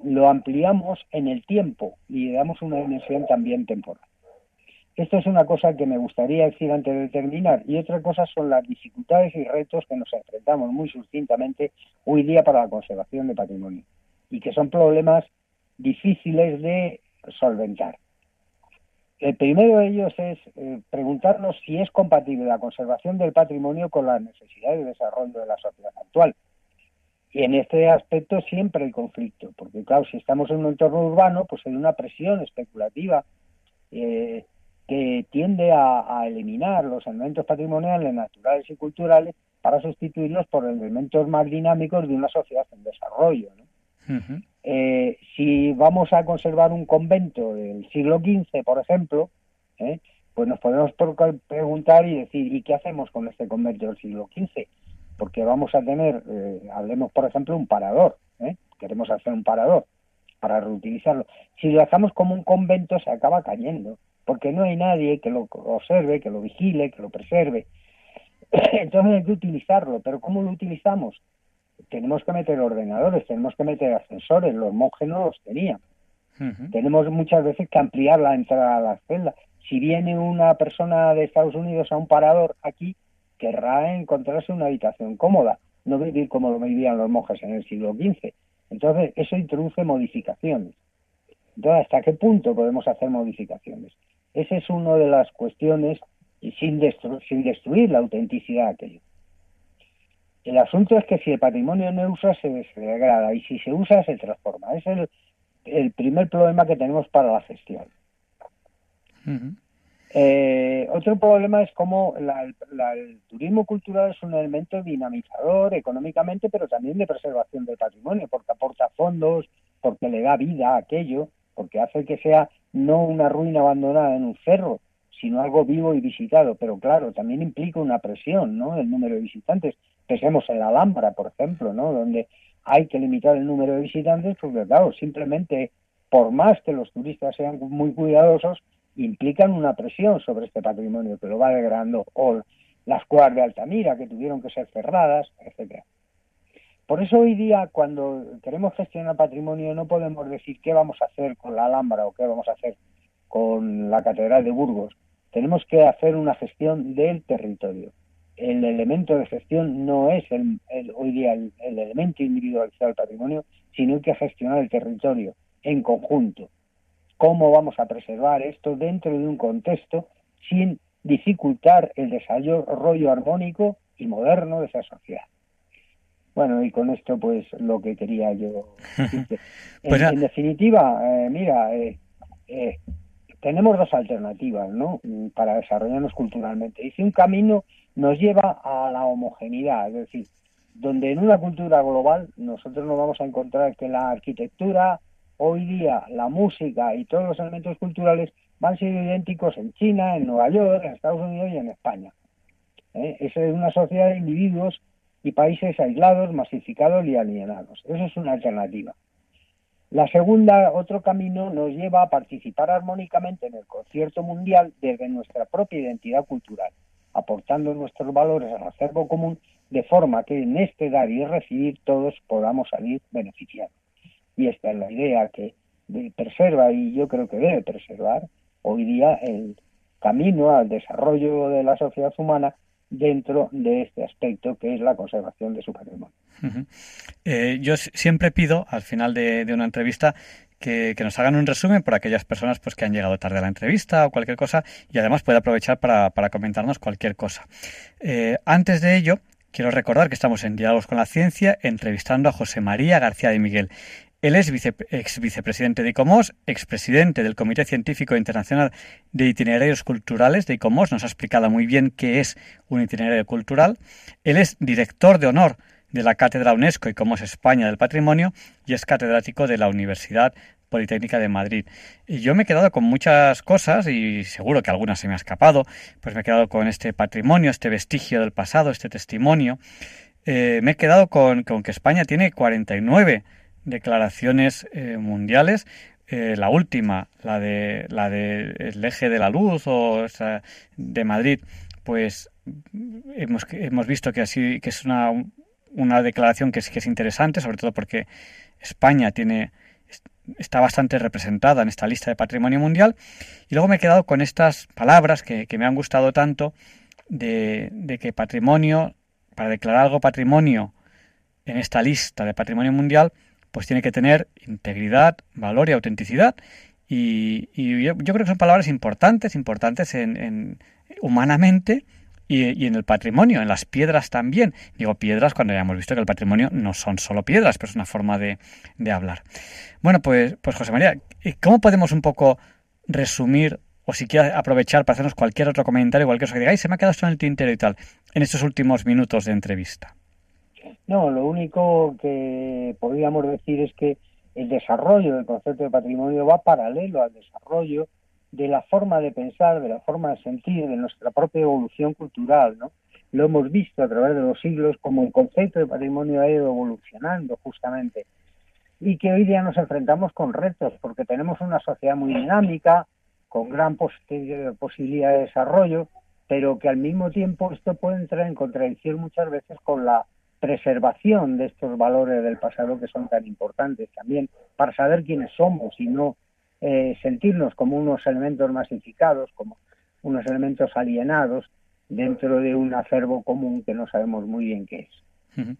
Speaker 6: lo ampliamos en el tiempo y le damos una dimensión también temporal. Esto es una cosa que me gustaría decir antes de terminar. Y otra cosa son las dificultades y retos que nos enfrentamos muy sucintamente hoy día para la conservación de patrimonio. Y que son problemas difíciles de solventar. El primero de ellos es eh, preguntarnos si es compatible la conservación del patrimonio con las necesidades de desarrollo de la sociedad actual. Y en este aspecto siempre hay conflicto, porque claro, si estamos en un entorno urbano, pues hay una presión especulativa eh, que tiende a, eliminar los elementos patrimoniales, naturales y culturales para sustituirlos por elementos más dinámicos de una sociedad en desarrollo. ¿no? Eh, si vamos a conservar un convento del siglo XV, por ejemplo, ¿eh? pues nos podemos preguntar y decir, ¿y qué hacemos con este convento del siglo XV? Porque vamos a tener, eh, hablemos por ejemplo, un parador, ¿eh? queremos hacer un parador para reutilizarlo. Si lo dejamos como un convento se acaba cayendo porque no hay nadie que lo observe, que lo vigile, que lo preserve. Entonces hay que utilizarlo, pero ¿cómo lo utilizamos? Tenemos que meter ordenadores, tenemos que meter ascensores, los monjes no los tenían. Uh -huh. Tenemos muchas veces que ampliar la entrada a las celdas. Si viene una persona de Estados Unidos a un parador aquí, querrá encontrarse una habitación cómoda, no vivir como lo vivían los monjes en el siglo XV. Entonces, eso introduce modificaciones. Entonces, ¿hasta qué punto podemos hacer modificaciones? Esa es una de las cuestiones sin, destru sin destruir la autenticidad de aquello. El asunto es que si el patrimonio no usa, se, se degrada y si se usa, se transforma. Es el, el primer problema que tenemos para la gestión. Uh -huh. eh, otro problema es cómo la, la, el turismo cultural es un elemento dinamizador económicamente, pero también de preservación del patrimonio, porque aporta fondos, porque le da vida a aquello, porque hace que sea no una ruina abandonada en un cerro, sino algo vivo y visitado. Pero claro, también implica una presión, ¿no? El número de visitantes. Pensemos en la Alhambra, por ejemplo, ¿no? Donde hay que limitar el número de visitantes, porque claro, simplemente por más que los turistas sean muy cuidadosos, implican una presión sobre este patrimonio que lo va degradando. O las cuevas de Altamira, que tuvieron que ser cerradas, etcétera. Por eso hoy día, cuando queremos gestionar patrimonio, no podemos decir qué vamos a hacer con la Alhambra o qué vamos a hacer con la Catedral de Burgos. Tenemos que hacer una gestión del territorio. El elemento de gestión no es el, el, hoy día el, el, elemento individualizado del patrimonio, sino hay que gestionar el territorio en conjunto. ¿Cómo vamos a preservar esto dentro de un contexto sin dificultar el desarrollo armónico y moderno de esa sociedad? Bueno, y con esto, pues lo que quería yo decirte. pues en, en, definitiva, eh, mira, eh, eh, tenemos dos alternativas, ¿no? Para desarrollarnos culturalmente. Y si un camino nos lleva a la homogeneidad, es decir, donde en una cultura global nosotros nos vamos a encontrar que la arquitectura, hoy día la música y todos los elementos culturales van ser idénticos en China, en Nueva York, en Estados Unidos y en España. ¿Eh? Es una sociedad de individuos y países aislados, masificados y alienados. Eso es una alternativa. La segunda, otro camino, nos lleva a participar armónicamente en el concierto mundial desde nuestra propia identidad cultural, aportando nuestros valores al acervo común de forma que en este dar y recibir todos podamos salir beneficiados. Y esta es la idea que preserva y yo creo que debe preservar hoy día el camino al desarrollo de la sociedad humana dentro de este aspecto que es la conservación de su patrimonio.
Speaker 1: Eh, yo siempre pido al final de, una entrevista que, nos hagan un resumen por aquellas personas pues, que han llegado tarde a la entrevista o cualquier cosa y además puede aprovechar para, comentarnos cualquier cosa. Eh, antes de ello, quiero recordar que estamos en Diálogos con la Ciencia entrevistando a José María García de Miguel. Él es ex vicepresidente de ICOMOS, expresidente del Comité Científico Internacional de Itinerarios Culturales de ICOMOS, nos ha explicado muy bien qué es un itinerario cultural. Él es director de honor de la Cátedra UNESCO ICOMOS España del Patrimonio y es catedrático de la Universidad Politécnica de Madrid. Y yo me he quedado con muchas cosas y seguro que algunas se me ha escapado, pues me he quedado con este patrimonio, este vestigio del pasado, este testimonio. Eh, me he quedado con, con que España tiene 49 declaraciones eh, mundiales. Eh, la última, la de la del eje de la luz o de Madrid, pues hemos, hemos visto que así que es una, una declaración que es, que es interesante, sobre todo porque España tiene está bastante representada en esta lista de patrimonio mundial. Y luego me he quedado con estas palabras que, que me han gustado tanto de, de, que patrimonio, para declarar algo patrimonio en esta lista de patrimonio mundial, pues tiene que tener integridad, valor y autenticidad. Y, yo, creo que son palabras importantes, importantes en, humanamente y, en el patrimonio, en las piedras también. Digo piedras cuando ya hemos visto que el patrimonio no son solo piedras, pero es una forma de, hablar. Bueno, pues, pues José María, ¿cómo podemos un poco resumir o si quieres aprovechar para hacernos cualquier otro comentario, cualquier cosa que digáis, se me ha quedado esto en el tintero y tal, en estos últimos minutos de entrevista?
Speaker 6: No, lo único que podríamos decir es que el desarrollo del concepto de patrimonio va paralelo al desarrollo de la forma de pensar, de la forma de sentir, de nuestra propia evolución cultural, ¿no? Lo hemos visto a través de los siglos como el concepto de patrimonio ha ido evolucionando justamente y que hoy día nos enfrentamos con retos porque tenemos una sociedad muy dinámica, con gran posibilidad de desarrollo, pero que al mismo tiempo esto puede entrar en contradicción muchas veces con la preservación de estos valores del pasado que son tan importantes también para saber quiénes somos y no eh, sentirnos como unos elementos masificados, como unos elementos alienados dentro de un acervo común que no sabemos muy bien qué es.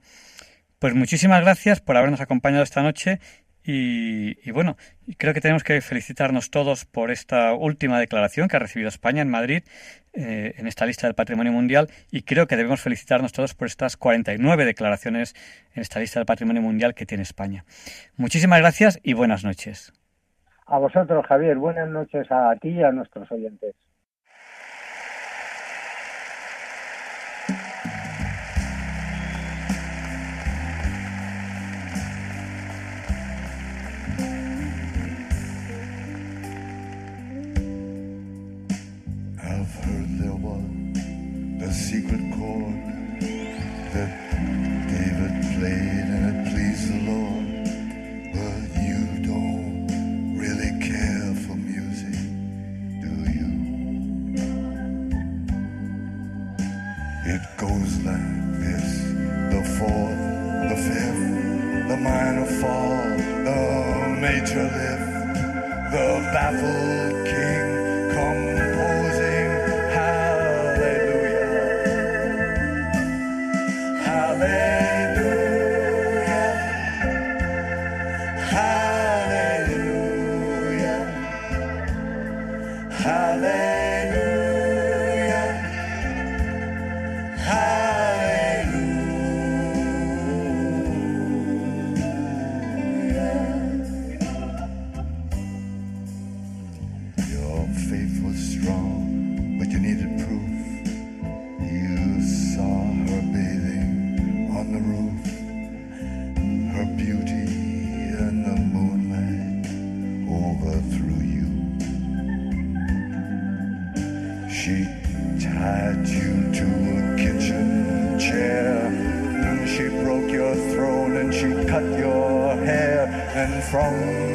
Speaker 1: Pues muchísimas gracias por habernos acompañado esta noche y, bueno, creo que tenemos que felicitarnos todos por esta última declaración que ha recibido España en Madrid eh, en esta lista del Patrimonio Mundial y creo que debemos felicitarnos todos por estas 49 declaraciones en esta lista del Patrimonio Mundial que tiene España. Muchísimas gracias y buenas noches.
Speaker 6: A vosotros, Javier. Buenas noches a ti y a nuestros oyentes.
Speaker 7: the secret chord that David played and it pleased the Lord. But you don't really care for music, do you? It goes like this the fourth, the fifth, the minor fall, the major lift, the baffled king comes. From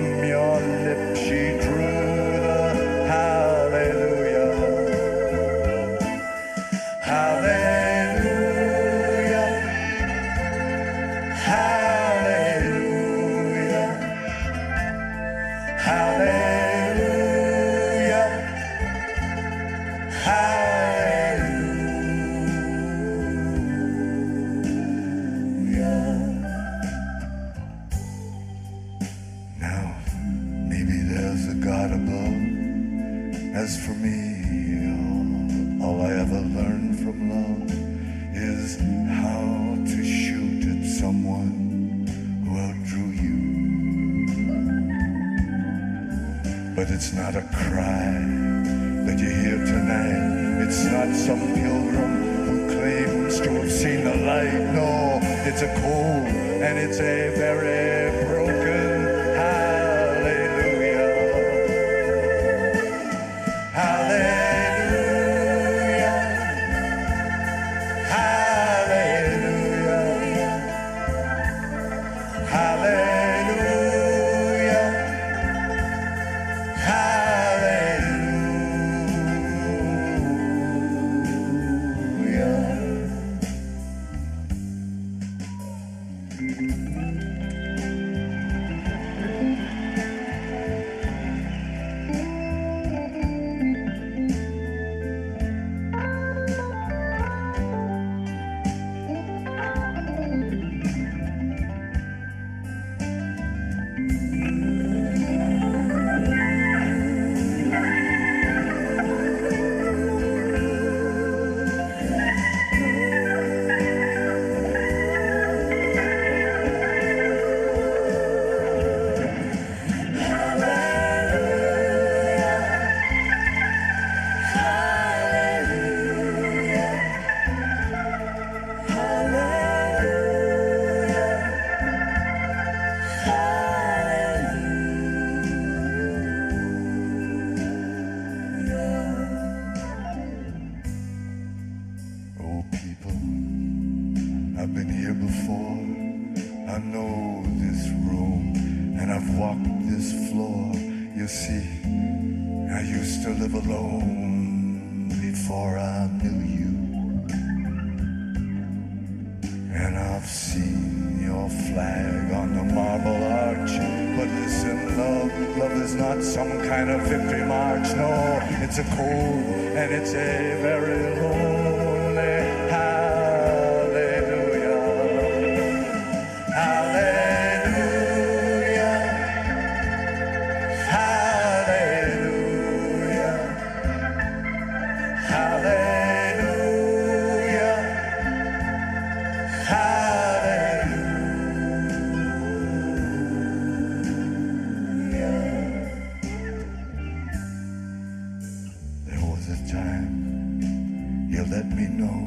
Speaker 7: you let me know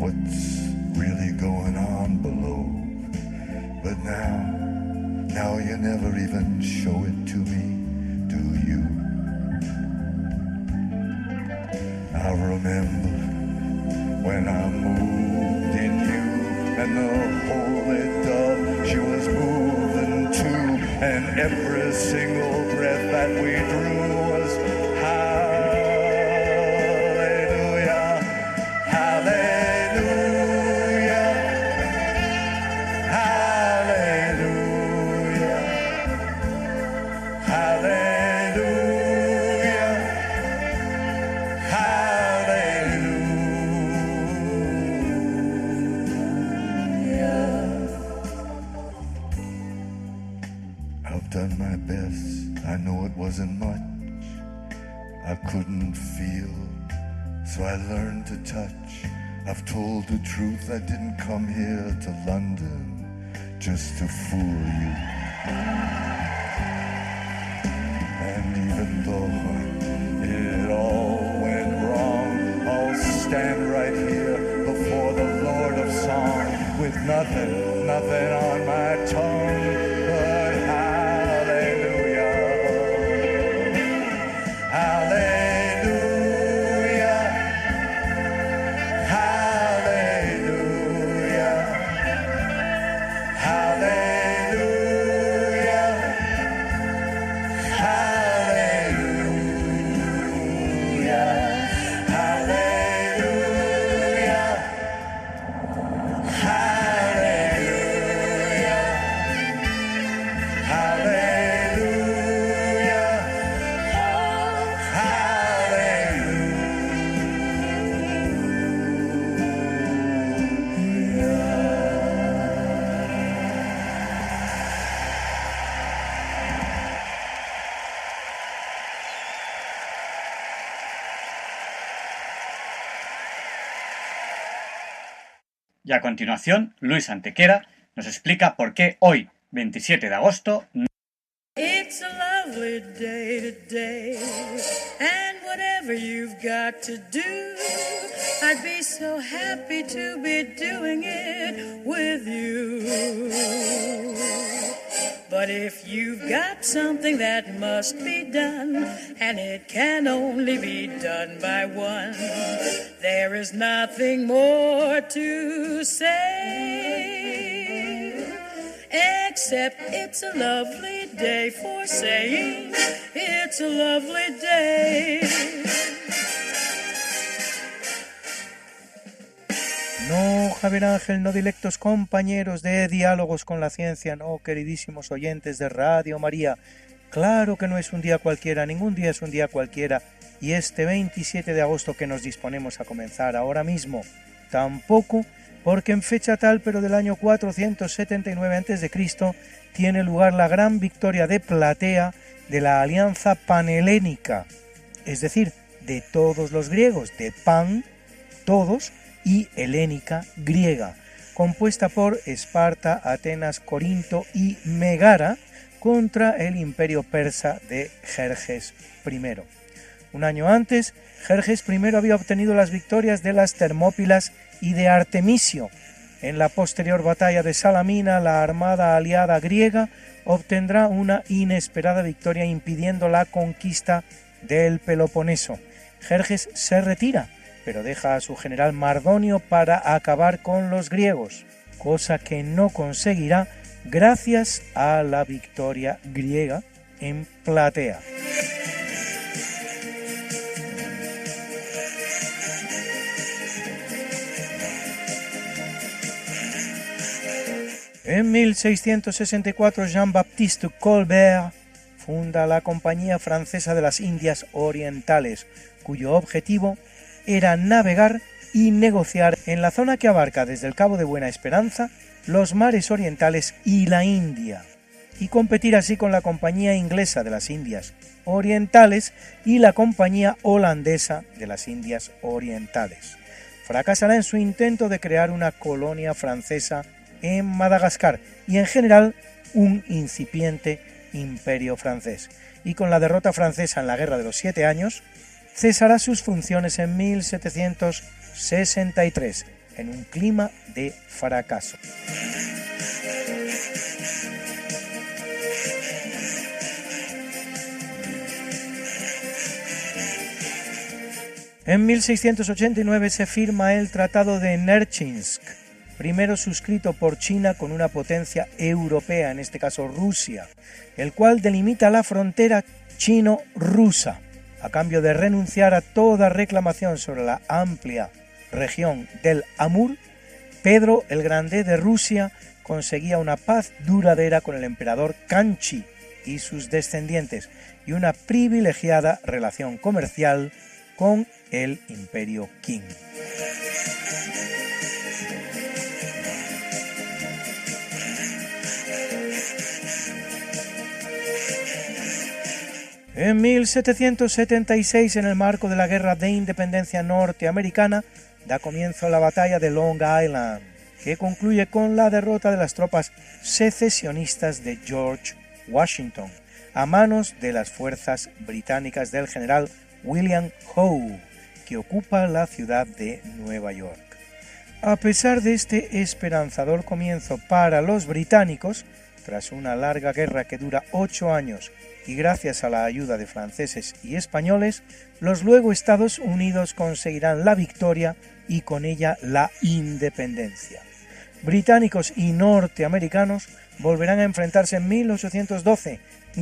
Speaker 7: what's really going on below. But now, now you never even show it to me, do you? I remember when I moved in you and the holy dove she was moving too and every single breath that we drew couldn't feel, so I learned to touch. I've told the truth. I didn't come here to London just to fool you. And even though it all went wrong, I'll stand right here before the Lord of Song with nothing, nothing on my tongue
Speaker 1: Y a continuación, Luis Antequera nos explica por qué hoy, 27 de agosto,
Speaker 8: It's a lovely day today, and whatever you've got to do, I'd be so happy to be doing it with you. But if you've got something that must be done, and it can only be done by one, there is nothing more to say. Except it's a lovely day for saying it's a lovely day.
Speaker 9: No, Javier Ángel, no directos compañeros de Diálogos con la Ciencia, no, queridísimos oyentes de Radio María. Claro que no es un día cualquiera, ningún día es un día cualquiera. Y este 27 de agosto que nos disponemos a comenzar ahora mismo, tampoco porque en fecha tal, pero del año 479 a.C., tiene lugar la gran victoria de Platea de la alianza panhelénica, es decir, de todos los griegos, de Pan, todos, y helénica griega, compuesta por Esparta, Atenas, Corinto y Megara contra el imperio persa de Jerjes I. Un año antes, Jerjes I había obtenido las victorias de las Termópilas y de Artemisio. En la posterior batalla de Salamina, la armada aliada griega obtendrá una inesperada victoria impidiendo la conquista del Peloponeso. Jerjes se retira, pero deja a su general Mardonio para acabar con los griegos, cosa que no conseguirá gracias a la victoria griega en Platea. En 1664 Jean-Baptiste Colbert funda la Compañía Francesa de las Indias Orientales, cuyo objetivo era navegar y negociar en la zona que abarca desde el Cabo de Buena Esperanza, los mares orientales y la India, y competir así con la Compañía Inglesa de las Indias Orientales y la Compañía Holandesa de las Indias Orientales. Fracasará en su intento de crear una colonia francesa en Madagascar y en general un incipiente imperio francés. Y con la derrota francesa en la Guerra de los Siete Años, cesará sus funciones en 1763 en un clima de fracaso. En 1689 se firma el Tratado de Nerchinsk, primero suscrito por China con una potencia europea, en este caso Rusia, el cual delimita la frontera chino-rusa, a cambio de renunciar a toda reclamación sobre la amplia región del Amur, Pedro el Grande de Rusia conseguía una paz duradera con el emperador Kanchi y sus descendientes y una privilegiada relación comercial con el imperio Qing. En 1776, en el marco de la Guerra de Independencia norteamericana, da comienzo la batalla de Long Island, que concluye con la derrota de las tropas secesionistas de George Washington a manos de las fuerzas británicas del general William Howe, que ocupa la ciudad de Nueva York. A pesar de este esperanzador comienzo para los británicos, tras una larga guerra que dura ocho años y gracias a la ayuda de franceses y españoles, los luego Estados Unidos conseguirán la victoria y con ella la independencia. Británicos y norteamericanos volverán a enfrentarse en 1812,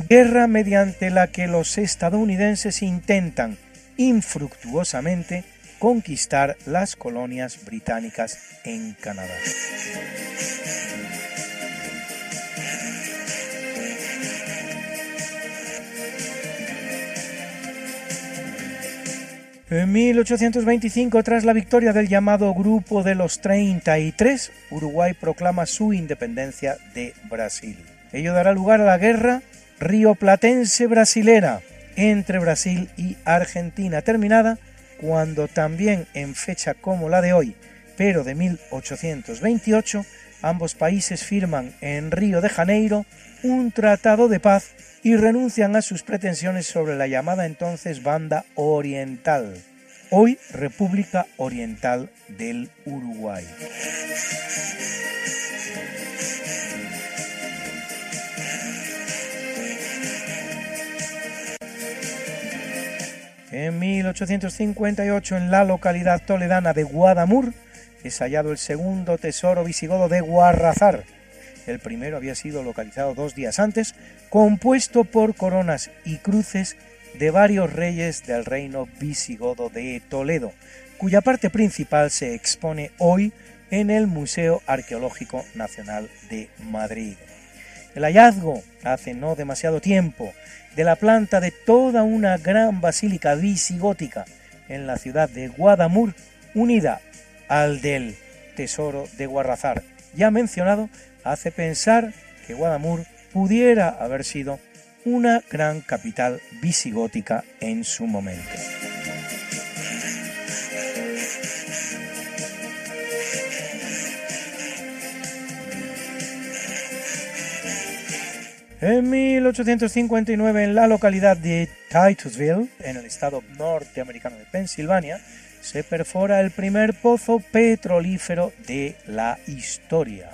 Speaker 9: guerra mediante la que los estadounidenses intentan infructuosamente conquistar las colonias británicas en Canadá. En 1825, tras la victoria del llamado Grupo de los 33, Uruguay proclama su independencia de Brasil. Ello dará lugar a la guerra rioplatense brasilera entre Brasil y Argentina, terminada cuando también en fecha como la de hoy, pero de 1828, ambos países firman en Río de Janeiro un tratado de paz y renuncian a sus pretensiones sobre la llamada entonces Banda Oriental, hoy República Oriental del Uruguay. En 1858, en la localidad toledana de Guadamur, es hallado el segundo tesoro visigodo de Guarrazar. El primero había sido localizado dos días antes, compuesto por coronas y cruces de varios reyes del reino visigodo de Toledo, cuya parte principal se expone hoy en el Museo Arqueológico Nacional de Madrid. El hallazgo, hace no demasiado tiempo, de la planta de toda una gran basílica visigótica en la ciudad de Guadamur, unida al del tesoro de Guarrazar, ya mencionado, hace pensar que Guadamur pudiera haber sido una gran capital visigótica en su momento. En 1859, en la localidad de Titusville, en el estado norteamericano de Pensilvania, se perfora el primer pozo petrolífero de la historia.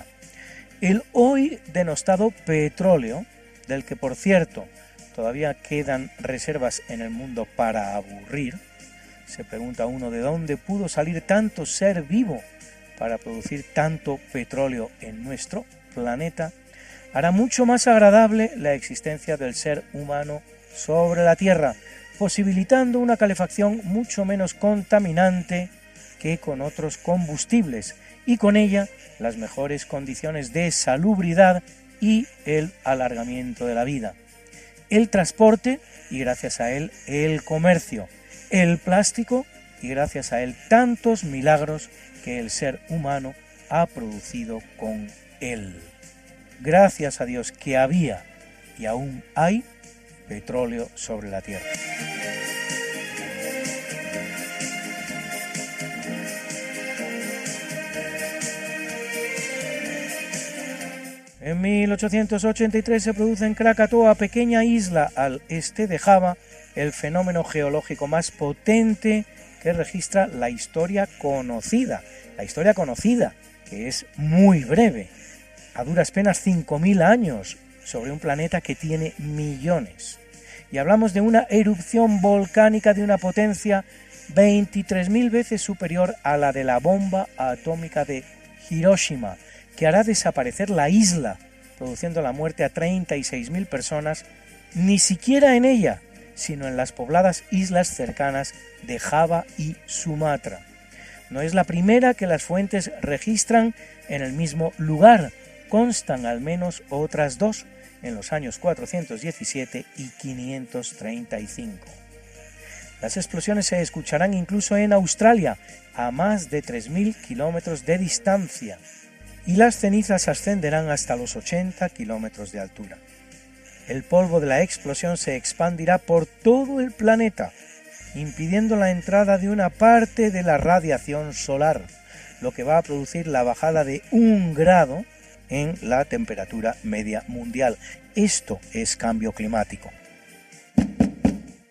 Speaker 9: El hoy denostado petróleo, del que por cierto todavía quedan reservas en el mundo para aburrir, se pregunta uno de dónde pudo salir tanto ser vivo para producir tanto petróleo en nuestro planeta hará mucho más agradable la existencia del ser humano sobre la Tierra, posibilitando una calefacción mucho menos contaminante que con otros combustibles y con ella las mejores condiciones de salubridad y el alargamiento de la vida. El transporte y gracias a él el comercio. El plástico y gracias a él tantos milagros que el ser humano ha producido con él gracias a Dios que había y aún hay petróleo sobre la tierra. En 1883 se produce en Krakatoa, pequeña isla al este de Java, el fenómeno geológico más potente que registra la historia conocida. La historia conocida, que es muy breve a duras penas 5.000 años sobre un planeta que tiene millones. Y hablamos de una erupción volcánica de una potencia 23.000 veces superior a la de la bomba atómica de Hiroshima, que hará desaparecer la isla, produciendo la muerte a 36.000 personas, ni siquiera en ella, sino en las pobladas islas cercanas de Java y Sumatra. No es la primera que las fuentes registran en el mismo lugar, constan al menos otras dos en los años 417 y 535. Las explosiones se escucharán incluso en Australia, a más de 3.000 kilómetros de distancia, y las cenizas ascenderán hasta los 80 kilómetros de altura. El polvo de la explosión se expandirá por todo el planeta, impidiendo la entrada de una parte de la radiación solar, lo que va a producir la bajada de un grado en la temperatura media mundial. Esto es cambio climático.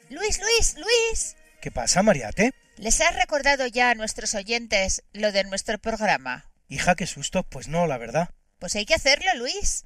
Speaker 10: Luis, Luis, Luis.
Speaker 9: ¿Qué pasa, Mariate?
Speaker 10: ¿Les has recordado ya a nuestros oyentes lo de nuestro programa?
Speaker 9: Hija, qué susto. Pues no, la verdad.
Speaker 10: Pues hay que hacerlo, Luis.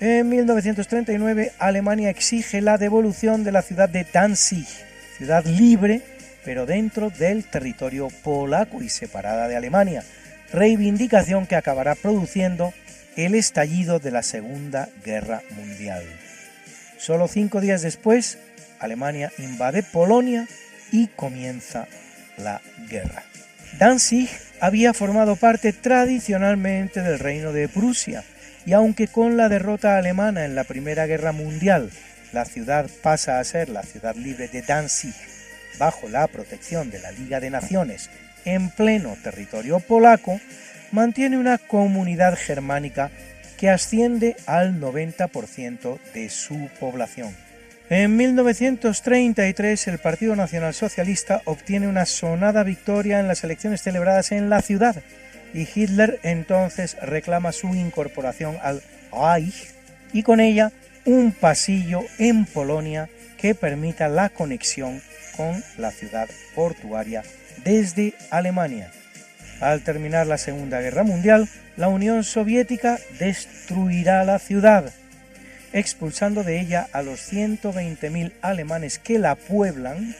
Speaker 9: En 1939 Alemania exige la devolución de la ciudad de Danzig, ciudad libre pero dentro del territorio polaco y separada de Alemania, reivindicación que acabará produciendo el estallido de la Segunda Guerra Mundial. Solo cinco días después, Alemania invade Polonia y comienza la guerra. Danzig había formado parte tradicionalmente del reino de Prusia, y aunque con la derrota alemana en la Primera Guerra Mundial la ciudad pasa a ser la ciudad libre de Danzig bajo la protección de la Liga de Naciones en pleno territorio polaco, mantiene una comunidad germánica que asciende al 90% de su población. En 1933 el Partido Nacional Socialista obtiene una sonada victoria en las elecciones celebradas en la ciudad y Hitler entonces reclama su incorporación al Reich y con ella un pasillo en Polonia que permita la conexión con la ciudad portuaria desde Alemania. Al terminar la Segunda Guerra Mundial, la Unión Soviética destruirá la ciudad, expulsando de ella a los 120.000 alemanes que la pueblan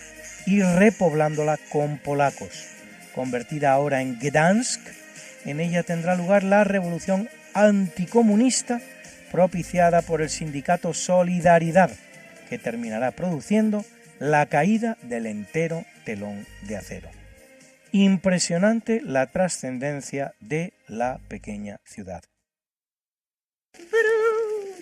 Speaker 9: y repoblándola con polacos. Convertida ahora en Gdansk, en ella tendrá lugar la revolución anticomunista propiciada por el sindicato Solidaridad, que terminará produciendo la caída del entero telón de acero. Impresionante la trascendencia de la pequeña ciudad.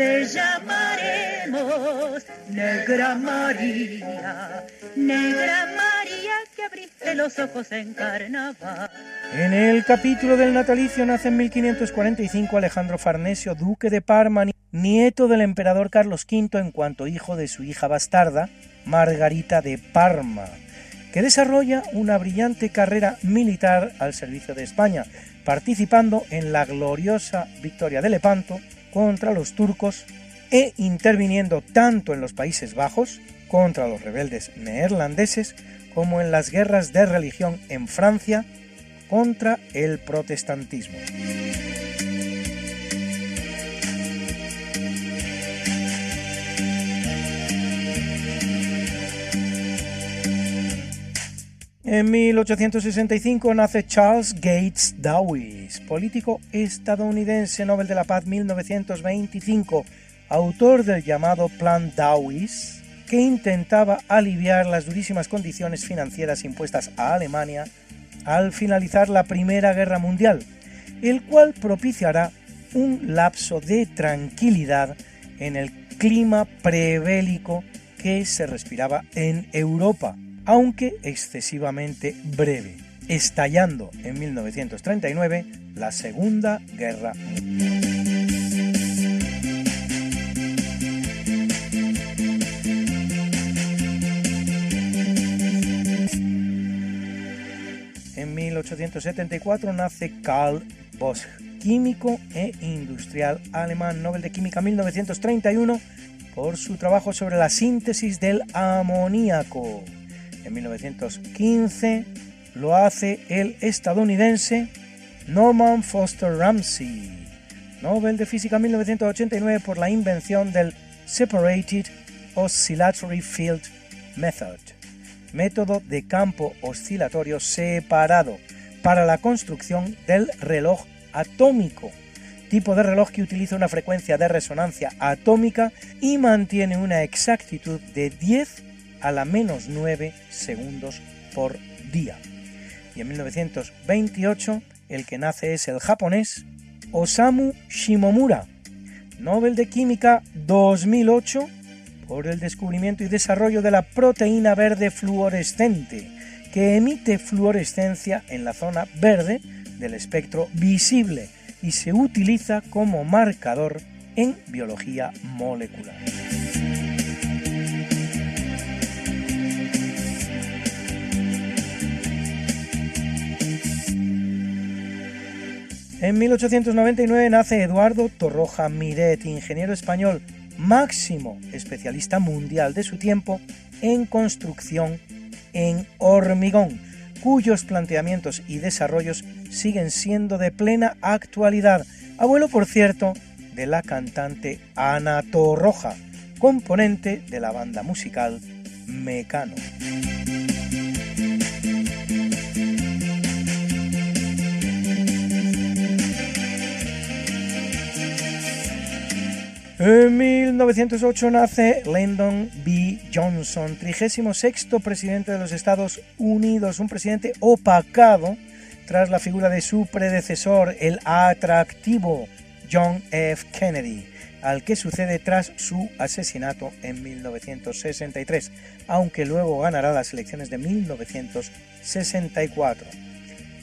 Speaker 8: Te llamaremos Negra María, Negra María que abriste los ojos en carnaval.
Speaker 9: En el capítulo del natalicio nace en 1545 Alejandro Farnesio, duque de Parma, nieto del emperador Carlos V en cuanto hijo de su hija bastarda, Margarita de Parma que desarrolla una brillante carrera militar al servicio de España, participando en la gloriosa victoria de Lepanto contra los turcos e interviniendo tanto en los Países Bajos contra los rebeldes neerlandeses como en las guerras de religión en Francia contra el protestantismo. En 1865 nace Charles Gates Dawes, político estadounidense Nobel de la Paz 1925, autor del llamado Plan Dawes, que intentaba aliviar las durísimas condiciones financieras impuestas a Alemania al finalizar la Primera Guerra Mundial, el cual propiciará un lapso de tranquilidad en el clima prebélico que se respiraba en Europa aunque excesivamente breve, estallando en 1939 la Segunda Guerra Mundial. En 1874 nace Karl Bosch, químico e industrial alemán, Nobel de Química 1931 por su trabajo sobre la síntesis del amoníaco en 1915 lo hace el estadounidense Norman Foster Ramsey, Nobel de Física 1989 por la invención del Separated Oscillatory Field Method, método de campo oscilatorio separado para la construcción del reloj atómico, tipo de reloj que utiliza una frecuencia de resonancia atómica y mantiene una exactitud de 10 a la menos 9 segundos por día. Y en 1928 el que nace es el japonés Osamu Shimomura, Nobel de Química 2008 por el descubrimiento y desarrollo de la proteína verde fluorescente, que emite fluorescencia en la zona verde del espectro visible y se utiliza como marcador en biología molecular. En 1899 nace Eduardo Torroja Miret, ingeniero español, máximo especialista mundial de su tiempo en construcción en hormigón, cuyos planteamientos y desarrollos siguen siendo de plena actualidad. Abuelo, por cierto, de la cantante Ana Torroja, componente de la banda musical Mecano. En 1908 nace Lyndon B. Johnson, 36 presidente de los Estados Unidos, un presidente opacado tras la figura de su predecesor, el atractivo John F. Kennedy, al que sucede tras su asesinato en 1963, aunque luego ganará las elecciones de 1964.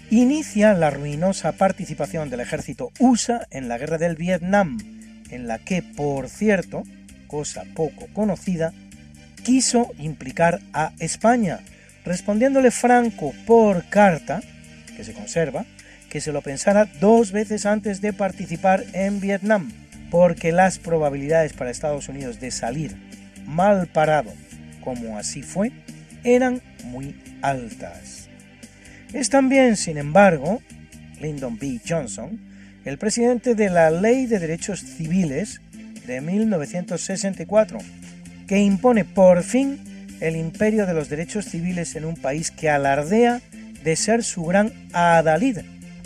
Speaker 9: Inicia la ruinosa participación del ejército USA en la guerra del Vietnam, en la que, por cierto, cosa poco conocida, quiso implicar a España, respondiéndole Franco por carta, que se conserva, que se lo pensara dos veces antes de participar en Vietnam, porque las probabilidades para Estados Unidos de salir mal parado, como así fue, eran muy altas. Es también, sin embargo, Lyndon B. Johnson, el presidente de la Ley de Derechos Civiles de 1964, que impone por fin el imperio de los derechos civiles en un país que alardea de ser su gran adalid,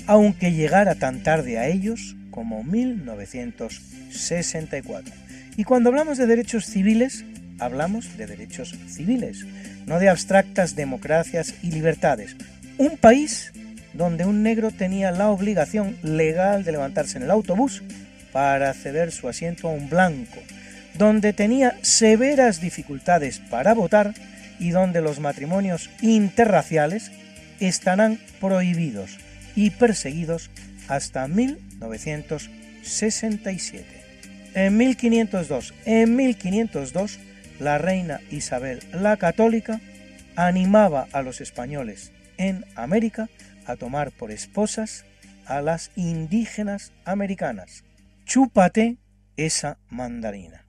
Speaker 9: aunque llegara tan tarde a ellos como 1964. Y cuando hablamos de derechos civiles, hablamos de derechos civiles, no de abstractas democracias y libertades. Un país donde un negro tenía la obligación legal de levantarse en el autobús para ceder su asiento a un blanco, donde tenía severas dificultades para votar y donde los matrimonios interraciales estarán prohibidos y perseguidos hasta 1967. En 1502, en 1502, la reina Isabel la Católica animaba a los españoles en América a tomar por esposas a las indígenas americanas. Chúpate esa mandarina.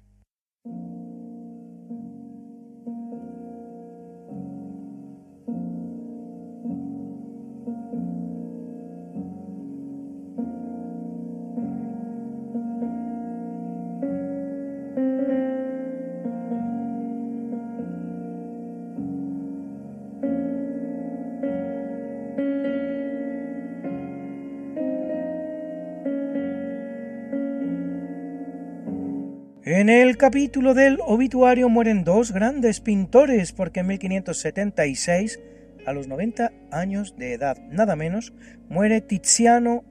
Speaker 9: En el capítulo del obituario mueren dos grandes pintores porque en 1576, a los 90 años de edad nada menos, muere Tiziano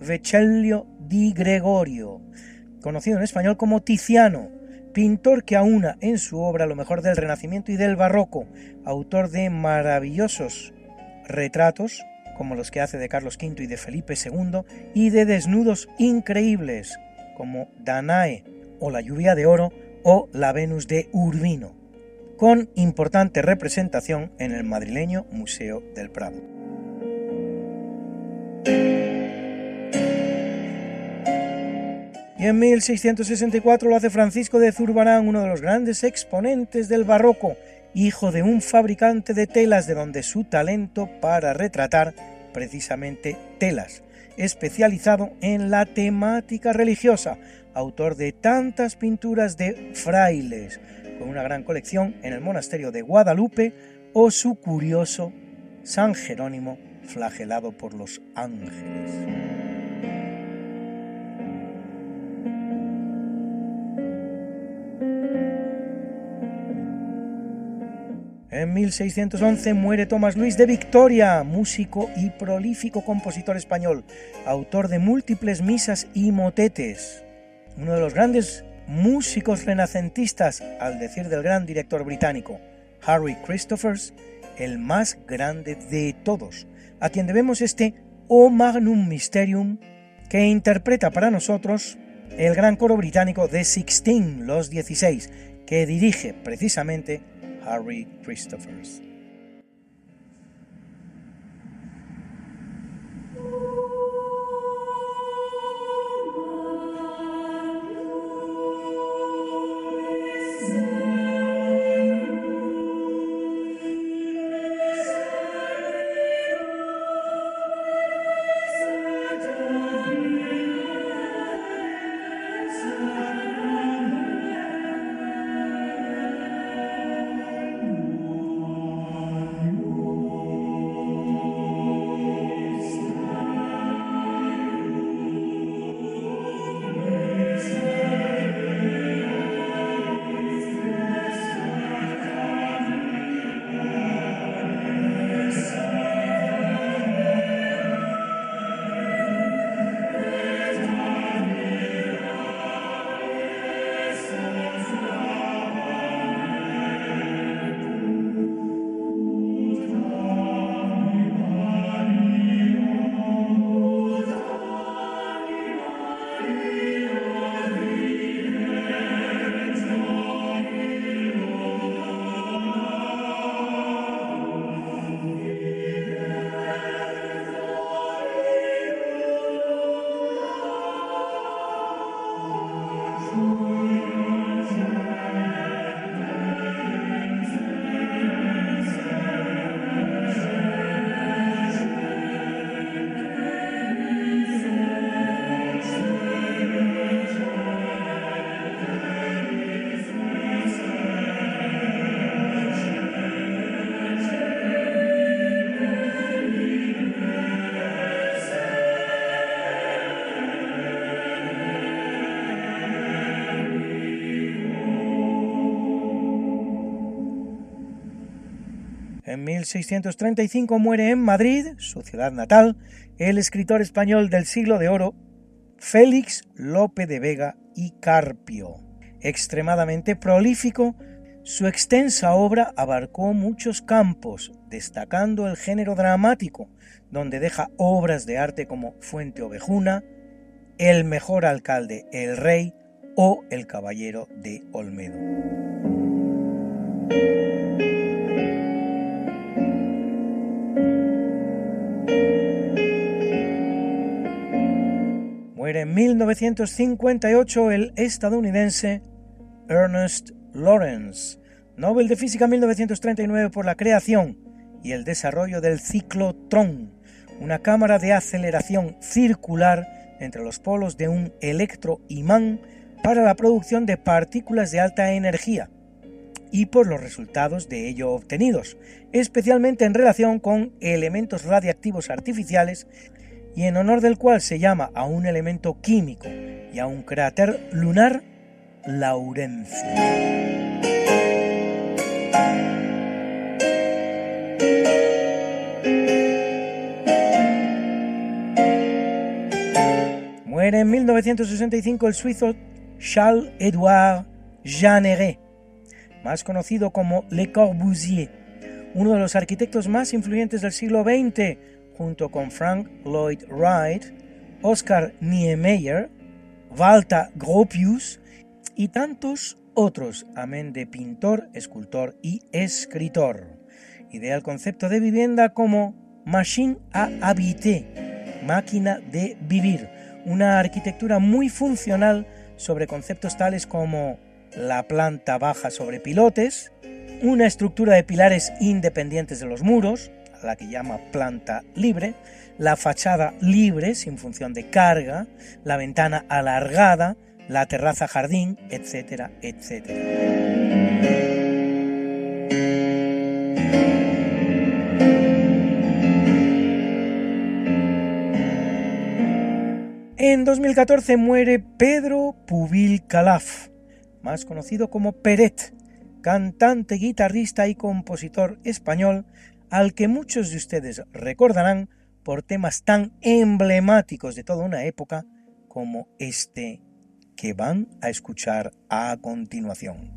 Speaker 9: Vecellio di Gregorio, conocido en español como Tiziano, pintor que aúna en su obra lo mejor del Renacimiento y del Barroco, autor de maravillosos retratos como los que hace de Carlos V y de Felipe II y de desnudos increíbles como Danae o la lluvia de oro o la Venus de Urbino, con importante representación en el madrileño Museo del Prado. Y en 1664 lo hace Francisco de Zurbarán, uno de los grandes exponentes del barroco, hijo de un fabricante de telas de donde su talento para retratar precisamente telas, especializado en la temática religiosa, autor de tantas pinturas de frailes, con una gran colección en el monasterio de Guadalupe, o su curioso San Jerónimo flagelado por los ángeles. En 1611 muere Tomás Luis de Victoria, músico y prolífico compositor español, autor de múltiples misas y motetes uno de los grandes músicos renacentistas, al decir del gran director británico Harry Christophers, el más grande de todos, a quien debemos este O Magnum Mysterium que interpreta para nosotros el gran coro británico de Sixteen, los 16, que dirige precisamente Harry Christophers. 1635 muere en Madrid, su ciudad natal, el escritor español del siglo de oro, Félix Lope de Vega y Carpio. Extremadamente prolífico, su extensa obra abarcó muchos campos, destacando el género dramático, donde deja obras de arte como Fuente Ovejuna, El mejor alcalde, El Rey o El Caballero de Olmedo. Muere en 1958 el estadounidense Ernest Lawrence, Nobel de Física 1939 por la creación y el desarrollo del ciclotrón, una cámara de aceleración circular entre los polos de un electroimán para la producción de partículas de alta energía y por los resultados de ello obtenidos, especialmente en relación con elementos radiactivos artificiales y en honor del cual se llama a un elemento químico y a un cráter lunar Laurencio. Muere en 1965 el suizo Charles-Édouard Jeanneret, más conocido como Le Corbusier, uno de los arquitectos más influyentes del siglo XX, junto con Frank Lloyd Wright, Oscar Niemeyer, Walter Gropius y tantos otros, amén de pintor, escultor y escritor. Idea el concepto de vivienda como machine à habiter, máquina de vivir, una arquitectura muy funcional sobre conceptos tales como la planta baja sobre pilotes, una estructura de pilares independientes de los muros, la que llama planta libre, la fachada libre sin función de carga, la ventana alargada, la terraza jardín, etcétera, etcétera. En 2014 muere Pedro Pubil Calaf, más conocido como Peret, cantante, guitarrista y compositor español al que muchos de ustedes recordarán por temas tan emblemáticos de toda una época como este que van a escuchar a continuación.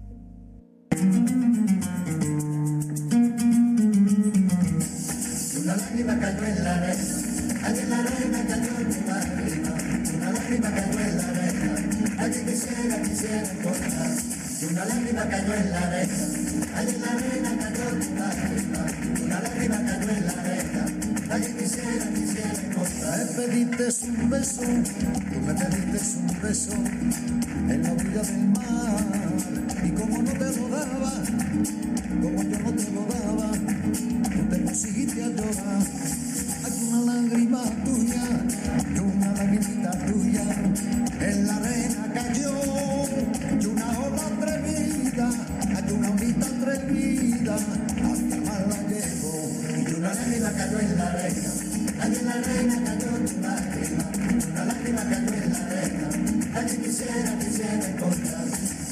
Speaker 11: Una lágrima cayó en la en la allí quisiera, quisiera encontrar. Una lágrima cayó en la arena, allí en la arena cayó una lágrima, una lágrima cayó en la arena, allí quisiera, quisiera encontrar. Me pediste un beso, tú me pediste un beso en la orilla del mar, y como no te lo daba, como yo no te lo daba, tú te pusiste a llorar. Una lágrima tuya, y una lagrimita tuya, en la arena cayó, y una ola atrevida, hay una ondita atrevida, hasta mar la llevó, y una lágrima cayó en la arena, allí en la arena cayó tu lágrima, una lágrima cayó en la arena, allí quisiera, quisiera encontrar,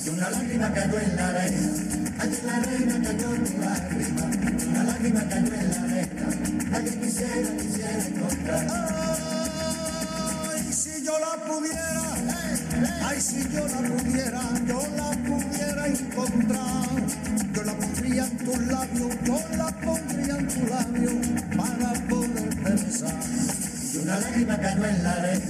Speaker 11: y una lágrima cayó en la arena, allí en la arena cayó tu lágrima, una lágrima cayó en la arena, allí quisiera, quisiera encontrar. Ay, si yo la pudiera, ay, si yo la pudiera, yo la pudiera encontrar. Yo la pondría en tu labio, yo la pondría en tu labio para poderte besar. Y una lágrima cayó en la arena,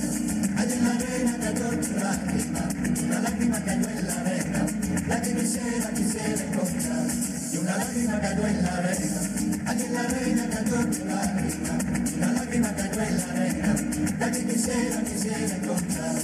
Speaker 11: allí en la arena cayó tu lágrima. Una lágrima cayó en la arena, la que quisiera, quisiera encontrar. Y una lágrima cayó en la arena, en la arena cayó tu lágrima. Una lágrima cayó en la arena, la que quisiera, quisiera encontrar.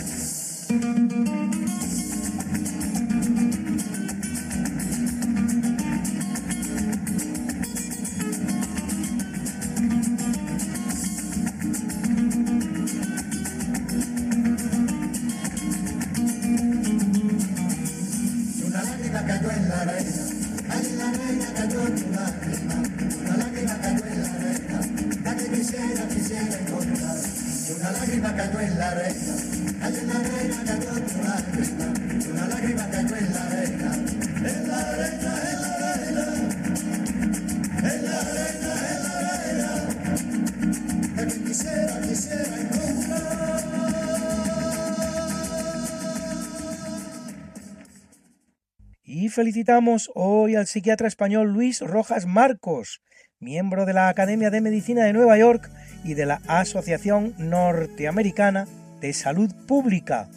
Speaker 9: Felicitamos hoy al psiquiatra español Luis Rojas Marcos, miembro de la Academia de Medicina de Nueva York y de la Asociación Norteamericana de Salud Pública,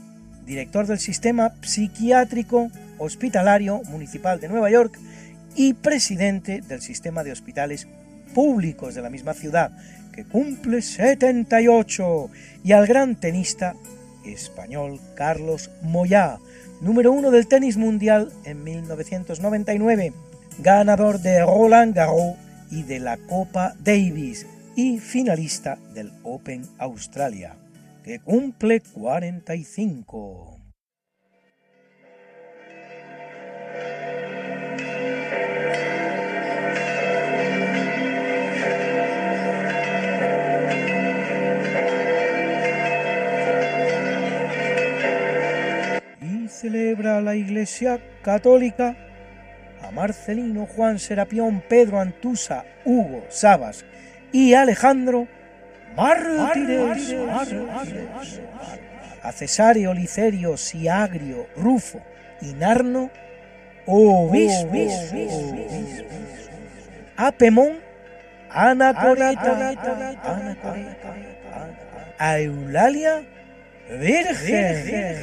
Speaker 9: director del Sistema Psiquiátrico Hospitalario Municipal de Nueva York y presidente del Sistema de Hospitales Públicos de la misma ciudad, que cumple 78, y al gran tenista español Carlos Moyá, número uno del tenis mundial en 1999, ganador de Roland Garros y de la Copa Davis y finalista del Open Australia, que cumple 45. Celebra la Iglesia Católica a Marcelino, Juan Serapión, Pedro Antusa, Hugo Sabas y Alejandro mártires, a Cesáreo, Licerio, Siagrio, Rufo y Narno, a Pemón, Anacoreta, a Eulalia, virgen,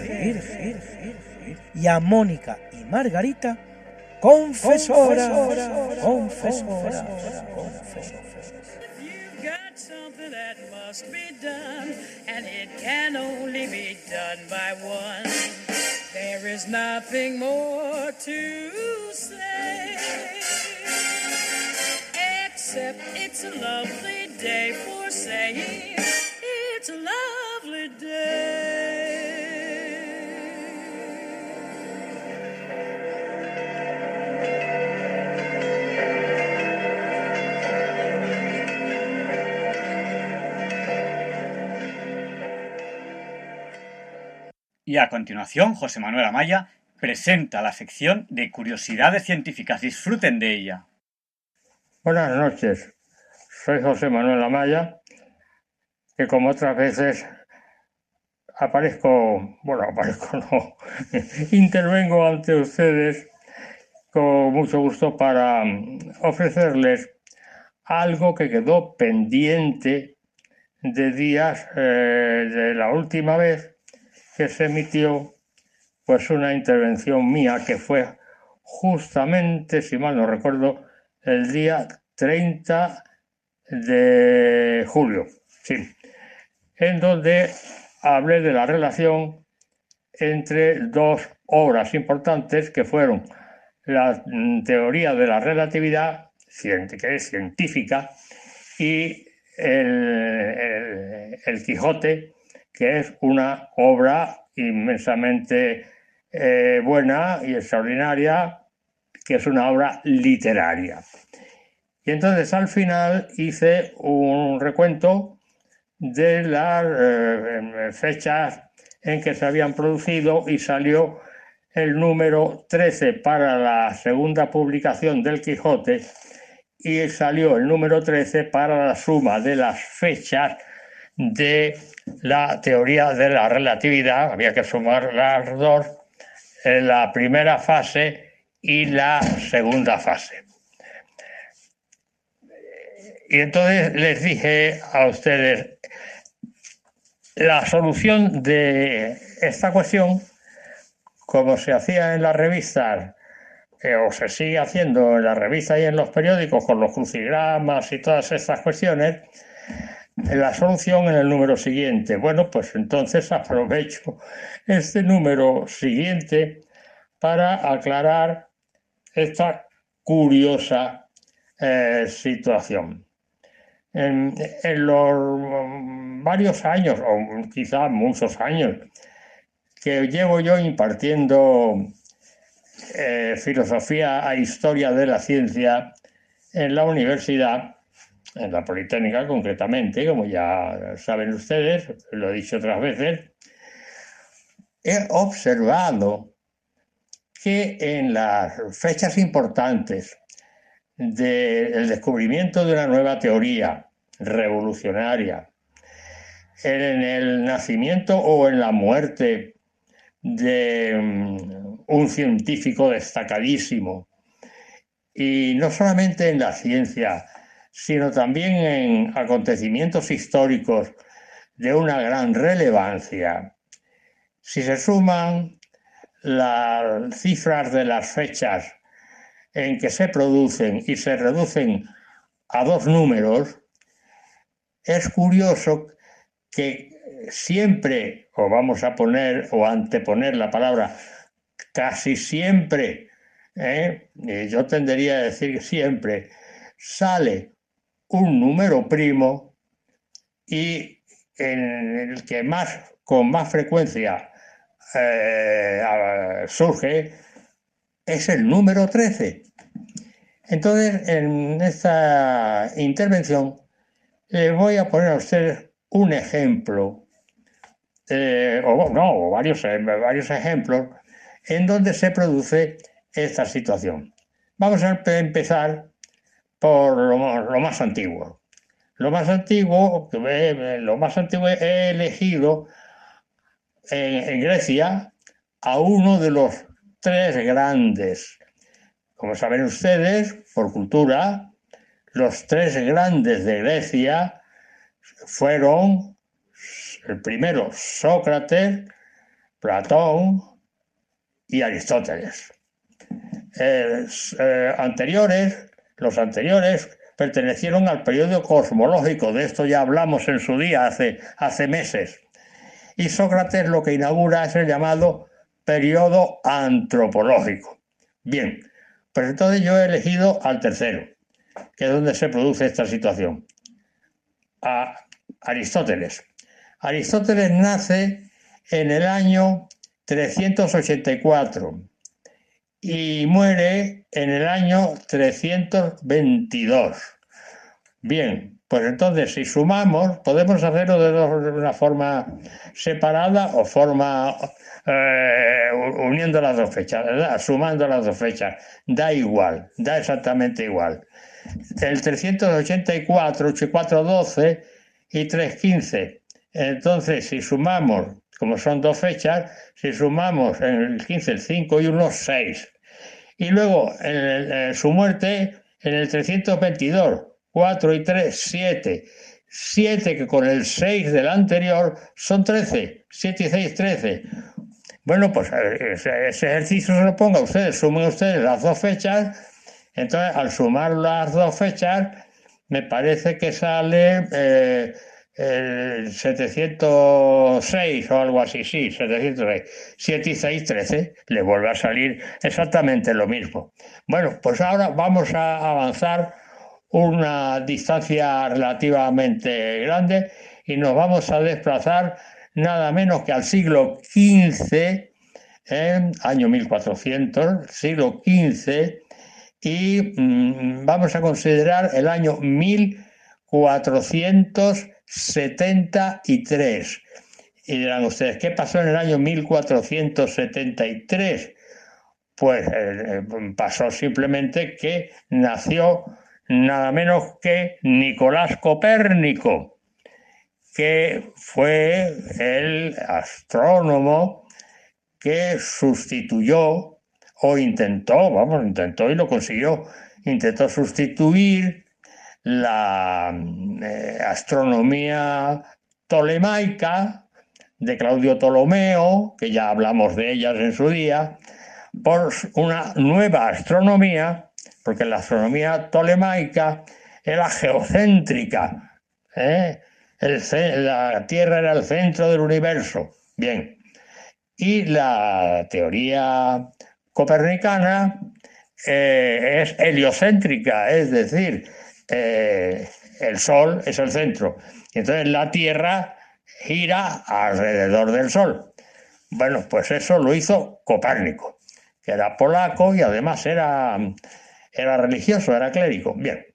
Speaker 9: y a Mónica y Margarita, confesoras, confesoras,
Speaker 8: You've got something that must be done, and it can only be done by one. There is nothing more to say, except it's a lovely day for saying it's a lovely day.
Speaker 1: Y a continuación, José Manuel Amaya presenta la sección de curiosidades científicas. Disfruten de ella.
Speaker 12: Buenas noches, soy José Manuel Amaya, que como otras veces aparezco, bueno, aparezco no, intervengo ante ustedes con mucho gusto para mm, ofrecerles algo que quedó pendiente de días eh, de la última vez que se emitió pues una intervención mía que fue justamente, si mal no recuerdo, el día 30 de julio, sí, en donde hablé de la relación entre dos obras importantes que fueron la mm, teoría de la relatividad, que es científica, y el, el- el Quijote, que es una obra inmensamente eh, buena y extraordinaria, que es una obra literaria. Y entonces al final hice un recuento de las eh, fechas en que se habían producido y salió el número 13 para la segunda publicación del Quijote y salió el número 13 para la suma de las fechas de la teoría de la relatividad. Había que sumar las dos, en la primera fase y la segunda fase. Y entonces les dije a ustedes, la solución de esta cuestión, como se hacía en las revistas, eh, o se sigue haciendo en las revistas y en los periódicos con los crucigramas y todas estas cuestiones, la solución en el número siguiente. Bueno, pues entonces aprovecho este número siguiente para aclarar esta curiosa eh, situación. En, los mm, varios años, o quizá muchos años, que llevo yo impartiendo eh, filosofía e historia de la ciencia en la universidad, en la Politécnica concretamente, como ya saben ustedes, lo he dicho otras veces, he observado que en las fechas importantes del descubrimiento de una nueva teoría revolucionaria en el nacimiento o en la muerte de mm, un científico destacadísimo. Y no solamente en la ciencia, sino también en acontecimientos históricos de una gran relevancia. Si se suman las cifras de las fechas en que se producen y se reducen a dos números, es curioso que siempre, o vamos a poner o anteponer la palabra casi siempre, ¿eh? yo tendería a decir siempre, sale un número primo y en el que más con más frecuencia eh, surge es el número 13. Entonces, en esta intervención les voy a poner a ustedes un ejemplo, eh, o no, varios, eh, varios ejemplos, en donde se produce esta situación. Vamos a empezar por lo, más antiguo. Lo más antiguo, lo más antiguo he elegido en, Grecia a uno de los tres grandes. Como saben ustedes, por cultura, los tres grandes de Grecia fueron el primero Sócrates, Platón y Aristóteles. Eh, anteriores, los anteriores pertenecieron al periodo cosmológico, de esto ya hablamos en su día hace, hace meses. Y Sócrates lo que inaugura es el llamado periodo antropológico. Bien, pues entonces yo he elegido al tercero, que es donde se produce esta situación. A Aristóteles. Aristóteles nace en el año 384 y muere en el año 322. Bien, pues entonces, si sumamos, podemos hacerlo de, una forma separada o forma eh, uniendo las dos fechas, sumando las dos fechas. Da igual, da exactamente igual. El 384, 8412 y 315. Entonces, si sumamos, como son dos fechas, si sumamos en el 15 el 5 y 1, 6. Y luego, en su muerte, en el 322 4 y 3, 7. 7 que con el 6 del anterior son 13. 7 y 6, 13. Bueno, pues ese, ejercicio se lo ponga ustedes, sumen ustedes las dos fechas. Entonces, al sumar las dos fechas, me parece que sale eh, el 706 o algo así, sí, 706. 7 y 6, 13. Le vuelve a salir exactamente lo mismo. Bueno, pues ahora vamos a avanzar una distancia relativamente grande y nos vamos a desplazar nada menos que al siglo XV, en año 1400, siglo XV, y mm, vamos a considerar el año 1473. Y dirán ustedes, ¿qué pasó en el año 1473? Pues eh, eh, pasó simplemente que nació nada menos que Nicolás Copérnico, que fue el astrónomo que sustituyó o intentó, vamos, intentó y lo consiguió, intentó sustituir la eh, astronomía tolemaica de Claudio Ptolomeo, que ya hablamos de ellas en su día, por una nueva astronomía porque la astronomía tolemaica era geocéntrica. ¿eh? la Tierra era el centro del universo. Bien. Y la teoría copernicana eh, es heliocéntrica, es decir, eh, el Sol es el centro. Y entonces la Tierra gira alrededor del Sol. Bueno, pues eso lo hizo Copérnico, que era polaco y además era era religioso, era clérigo. Bien.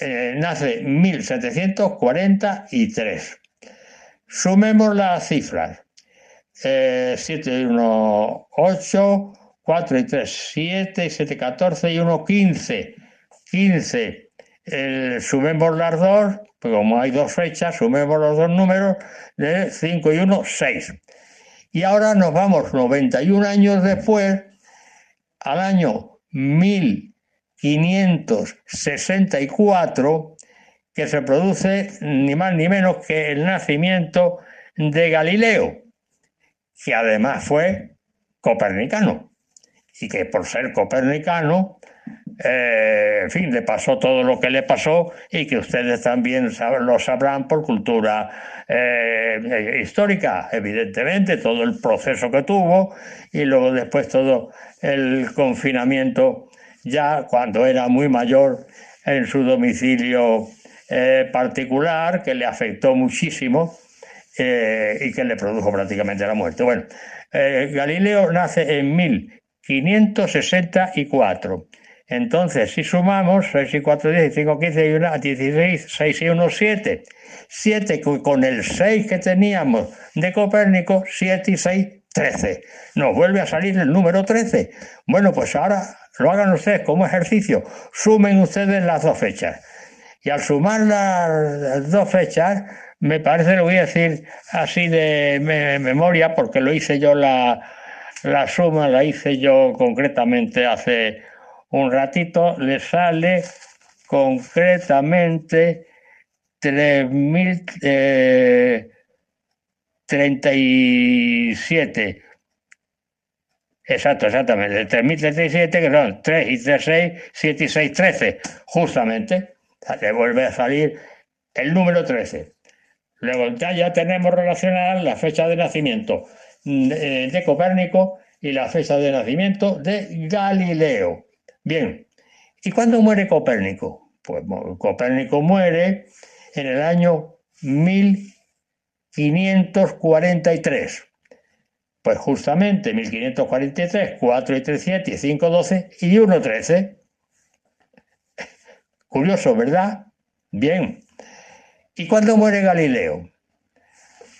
Speaker 12: Eh, nace 1743. Sumemos las cifras. 7 y 1, 8, 4 y 3, 7, 7, 14 y 1, 15. 15 eh, sumemos las dos, pues como hay dos fechas, sumemos los dos números de 5 y 1, 6. Y ahora nos vamos 91 años después al año 1564, que se produce ni más ni menos que el nacimiento de Galileo, que además fue copernicano, y que por ser copernicano, eh, en fin, le pasó todo lo que le pasó y que ustedes también lo sabrán por cultura eh, histórica, evidentemente, todo el proceso que tuvo y luego después todo el confinamiento ya cuando era muy mayor en su domicilio eh, particular que le afectó muchísimo y que le produjo prácticamente la muerte. Bueno, Galileo nace en 1564 entonces, si sumamos 6 y 4, 10, 5, 15 y 1, 16, 6 y 1, 7. 7 con el 6 que teníamos de Copérnico, 7 y 6, 13. Nos vuelve a salir el número 13. Bueno, pues ahora lo hagan ustedes como ejercicio. Sumen ustedes las dos fechas. Y al sumar las dos fechas, me parece, lo voy a decir así de memoria, porque lo hice yo la, la suma, la hice yo concretamente hace un ratito le sale concretamente 3037. Eh, Exacto, exactamente. 3037, que son 3 y 3, 6, 7 y 6, 13. Justamente, le vuelve a salir el número 13. Luego ya, ya tenemos relacionada la fecha de nacimiento de, de Copérnico y la fecha de nacimiento de Galileo. Bien, ¿y cuándo muere Copérnico? Pues Copérnico muere en el año 1543. Pues justamente 1543, 4 y 3, 7 y 5, 12 y 1, 13. Curioso, ¿verdad? Bien. ¿Y cuándo muere Galileo?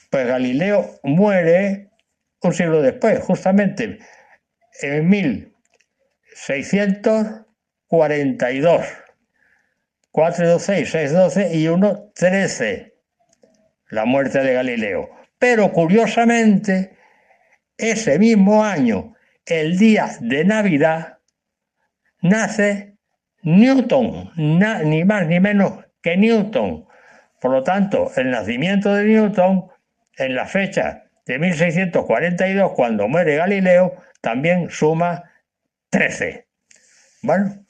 Speaker 12: Pues Galileo muere un siglo después, justamente en 1000 642. 4, 2, 6, 6, 12 y 1, 13. La muerte de Galileo. Pero curiosamente, ese mismo año, el día de Navidad, nace Newton, ni más ni menos que Newton. Por lo tanto, el nacimiento de Newton, en la fecha de 1642, cuando muere Galileo, también suma 13. Bueno,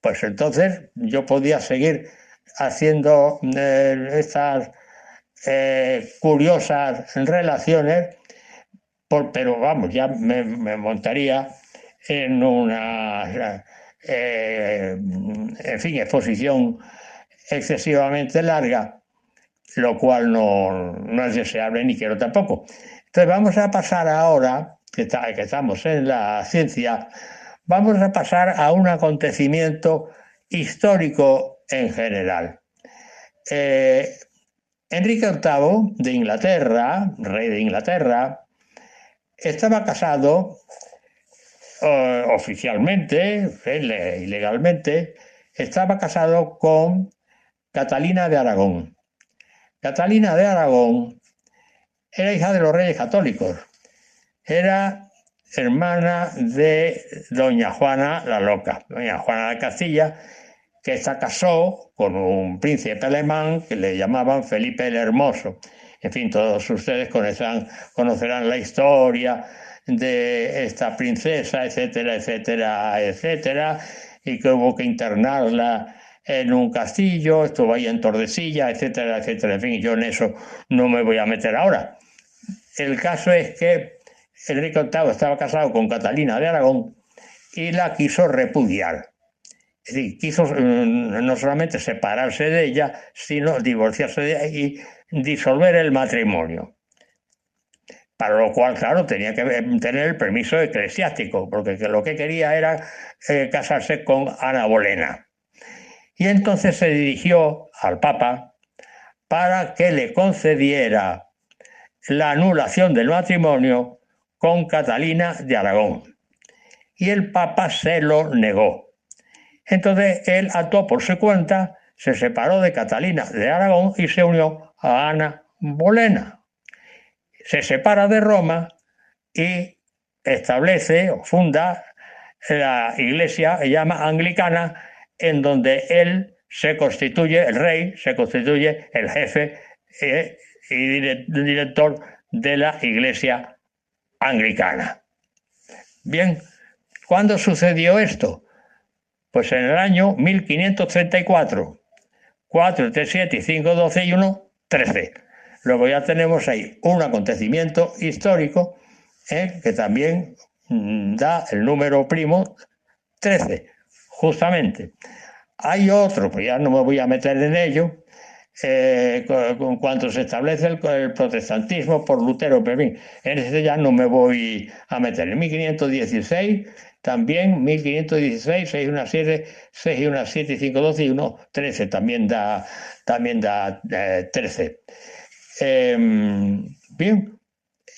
Speaker 12: pues entonces yo podía seguir haciendo eh, estas eh, curiosas relaciones, pero vamos, ya me, montaría en una, eh, en fin, exposición excesivamente larga, lo cual no, no, es deseable ni quiero tampoco. Entonces vamos a pasar ahora, que, estamos en la ciencia, vamos a pasar a un acontecimiento histórico en general. Eh, Enrique VIII de Inglaterra, rey de Inglaterra, estaba casado eh, oficialmente, ilegalmente, estaba casado con Catalina de Aragón. Catalina de Aragón era hija de los reyes católicos. Era hermana de doña Juana la Loca, doña Juana de Castilla, que se casó con un príncipe alemán que le llamaban Felipe el Hermoso. En fin, todos ustedes conocerán, conocerán la historia de esta princesa, etcétera, etcétera, etcétera, y que hubo que internarla en un castillo, estuvo ahí en Tordesilla, etcétera, etcétera. En fin, yo en eso no me voy a meter ahora. El caso es que Enrique VIII estaba casado con Catalina de Aragón y la quiso repudiar. Es decir, quiso mm, no solamente separarse de ella, sino divorciarse de ella y disolver el matrimonio. Para lo cual, claro, tenía que tener el permiso eclesiástico, porque lo que quería era eh, casarse con Ana Bolena. Y entonces se dirigió al Papa para que le concediera la anulación del matrimonio con Catalina de Aragón. Y el Papa se lo negó. Entonces él actuó por su cuenta, se separó de Catalina de Aragón y se unió a Ana Bolena. Se separa de Roma y establece o funda la iglesia, se llama anglicana, en donde él se constituye, el rey se constituye el jefe eh, y director de la iglesia anglicana. Bien, ¿cuándo sucedió esto? Pues en el año 1534. 4, 3, 7 y 5, 12 y 1, 13. Luego ya tenemos ahí un acontecimiento histórico eh, que también mm, da el número primo 13, justamente. Hay otro, pues ya no me voy a meter en ello, eh, con, cuanto se establece el, protestantismo por Lutero, pero en ese ya no me voy a meter. En 1516 también 1516, 6 y una 7, 6 y una 7 y 5, 12 y 1, 13, también da, también da 13. Eh, em, bien,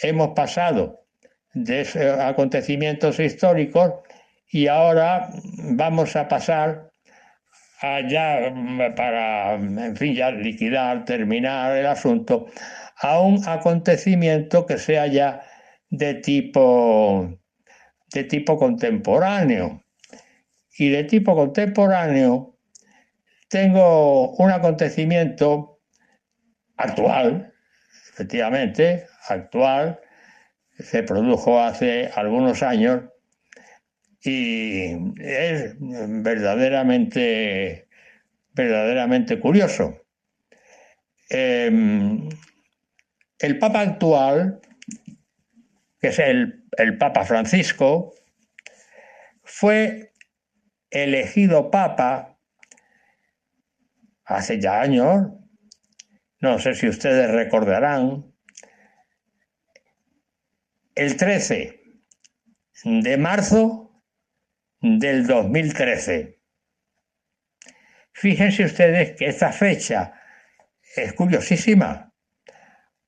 Speaker 12: hemos pasado de acontecimientos históricos y ahora vamos a pasar allá para, en fin, ya liquidar, terminar el asunto, a un acontecimiento que sea ya de tipo de tipo contemporáneo. Y de tipo contemporáneo tengo un acontecimiento actual, efectivamente, actual, se produjo hace algunos años y es verdaderamente, verdaderamente curioso. Em, el Papa actual, que es el el Papa Francisco, fue elegido Papa hace ya años, no sé si ustedes recordarán, el 13 de marzo del 2013. Fíjense ustedes que esta fecha es curiosísima,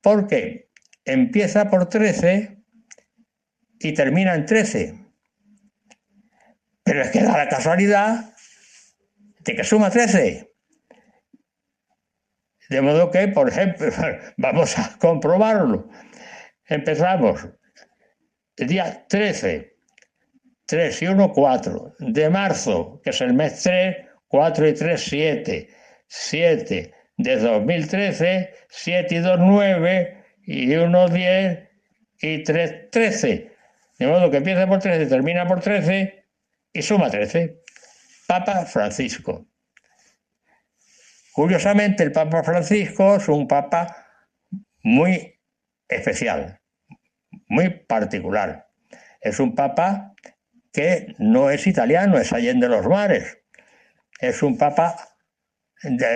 Speaker 12: porque empieza por 13 y termina en 13. Pero es que da la casualidad de que suma 13. De modo que, por ejemplo, vamos a comprobarlo. Empezamos el día 13, 3 y 1, 4, de marzo, que es el mes 3, 4 y 3, 7, 7 de 2013, 7 y 2, 9, y 1, 10 y 3, 13. De modo que empieza por 13, termina por 13 y suma 13. Papa Francisco. Curiosamente, el Papa Francisco es un papa muy especial, muy particular. Es un papa que no es italiano, es Allende los Mares. Es un papa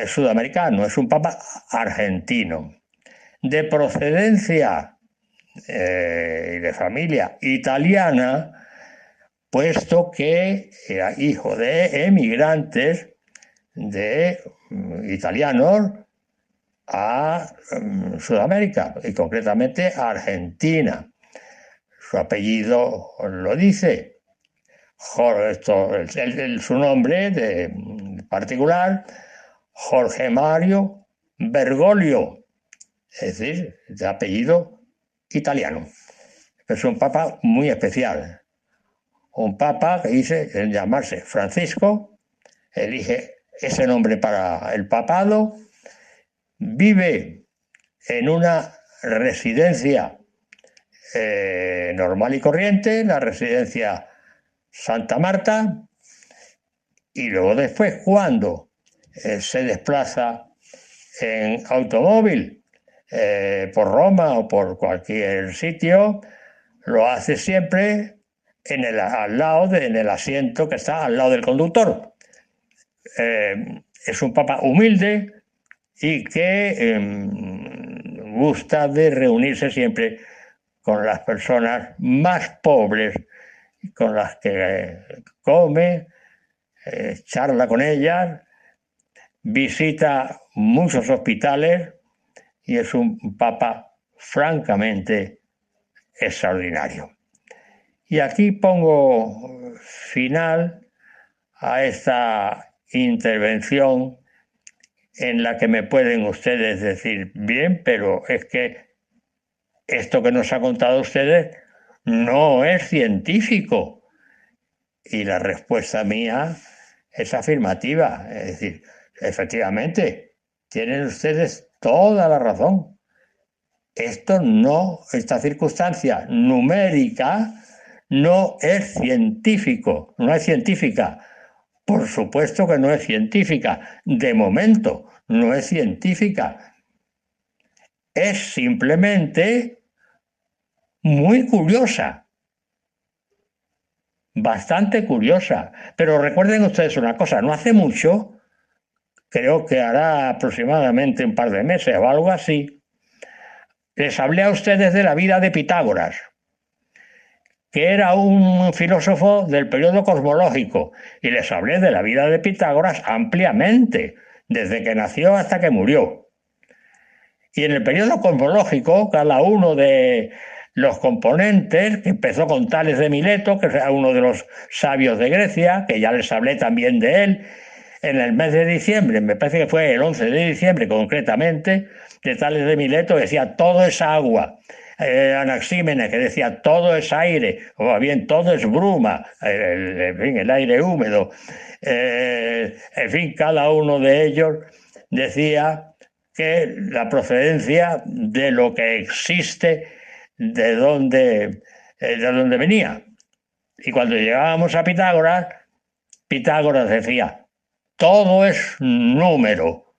Speaker 12: sudamericano, es un papa argentino, de procedencia eh, y de familia italiana, puesto que era hijo de emigrantes de mm, italianos a mm, Sudamérica y concretamente a Argentina. Su apellido lo dice. Su nombre de particular, Jorge Mario Bergoglio, es decir, de apellido italiano. Es un papa muy especial. Un papa que dice en llamarse Francisco, elige ese nombre para el papado, vive en una residencia eh, normal y corriente, la residencia Santa Marta, y luego después cuando eh, se desplaza en automóvil eh, por Roma o por cualquier sitio, lo hace siempre en el, al lado en el asiento que está al lado del conductor. Eh, es un papa humilde y que em, gusta de reunirse siempre con las personas más pobres, con las que come, eh, charla con ellas, visita muchos hospitales y es un papa francamente extraordinario. Y aquí pongo final a esta intervención en la que me pueden ustedes decir, bien, pero es que esto que nos ha contado ustedes no es científico. Y la respuesta mía es afirmativa. Es decir, efectivamente, tienen ustedes toda la razón. Esto no, esta circunstancia numérica no es científico, no es científica. Por supuesto que no es científica. De momento, no es científica. Es simplemente muy curiosa. Bastante curiosa. Pero recuerden ustedes una cosa, no hace mucho, creo que hará aproximadamente un par de meses o algo así, les hablé a ustedes de la vida de Pitágoras, que era un filósofo del periodo cosmológico, y les hablé de la vida de Pitágoras ampliamente, desde que nació hasta que murió. Y en el periodo cosmológico, cada uno de los componentes, que empezó con Tales de Mileto, que era uno de los sabios de Grecia, que ya les hablé también de él, en el mes de diciembre, me parece que fue el 11 de diciembre concretamente, de Tales de Mileto decía todo es agua. Eh, Anaxímenes que decía todo es aire, o bien todo es bruma, el, en fin, el aire húmedo. Eh, en fin, cada uno de ellos decía que la procedencia de lo que existe, de dónde, eh, de dónde venía. Y cuando llegábamos a Pitágoras, Pitágoras decía, todo es número.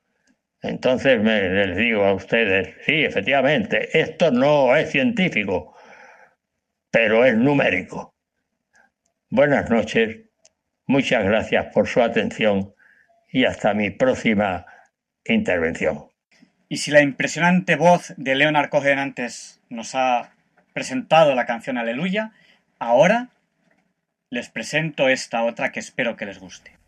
Speaker 12: Entonces me, les digo a ustedes, sí, efectivamente, esto no es científico, pero es numérico. Buenas noches, muchas gracias por su atención y hasta mi próxima intervención.
Speaker 7: Y si la impresionante voz de Leonard Cohen antes nos ha presentado la canción Aleluya, ahora les presento esta otra que espero que les guste.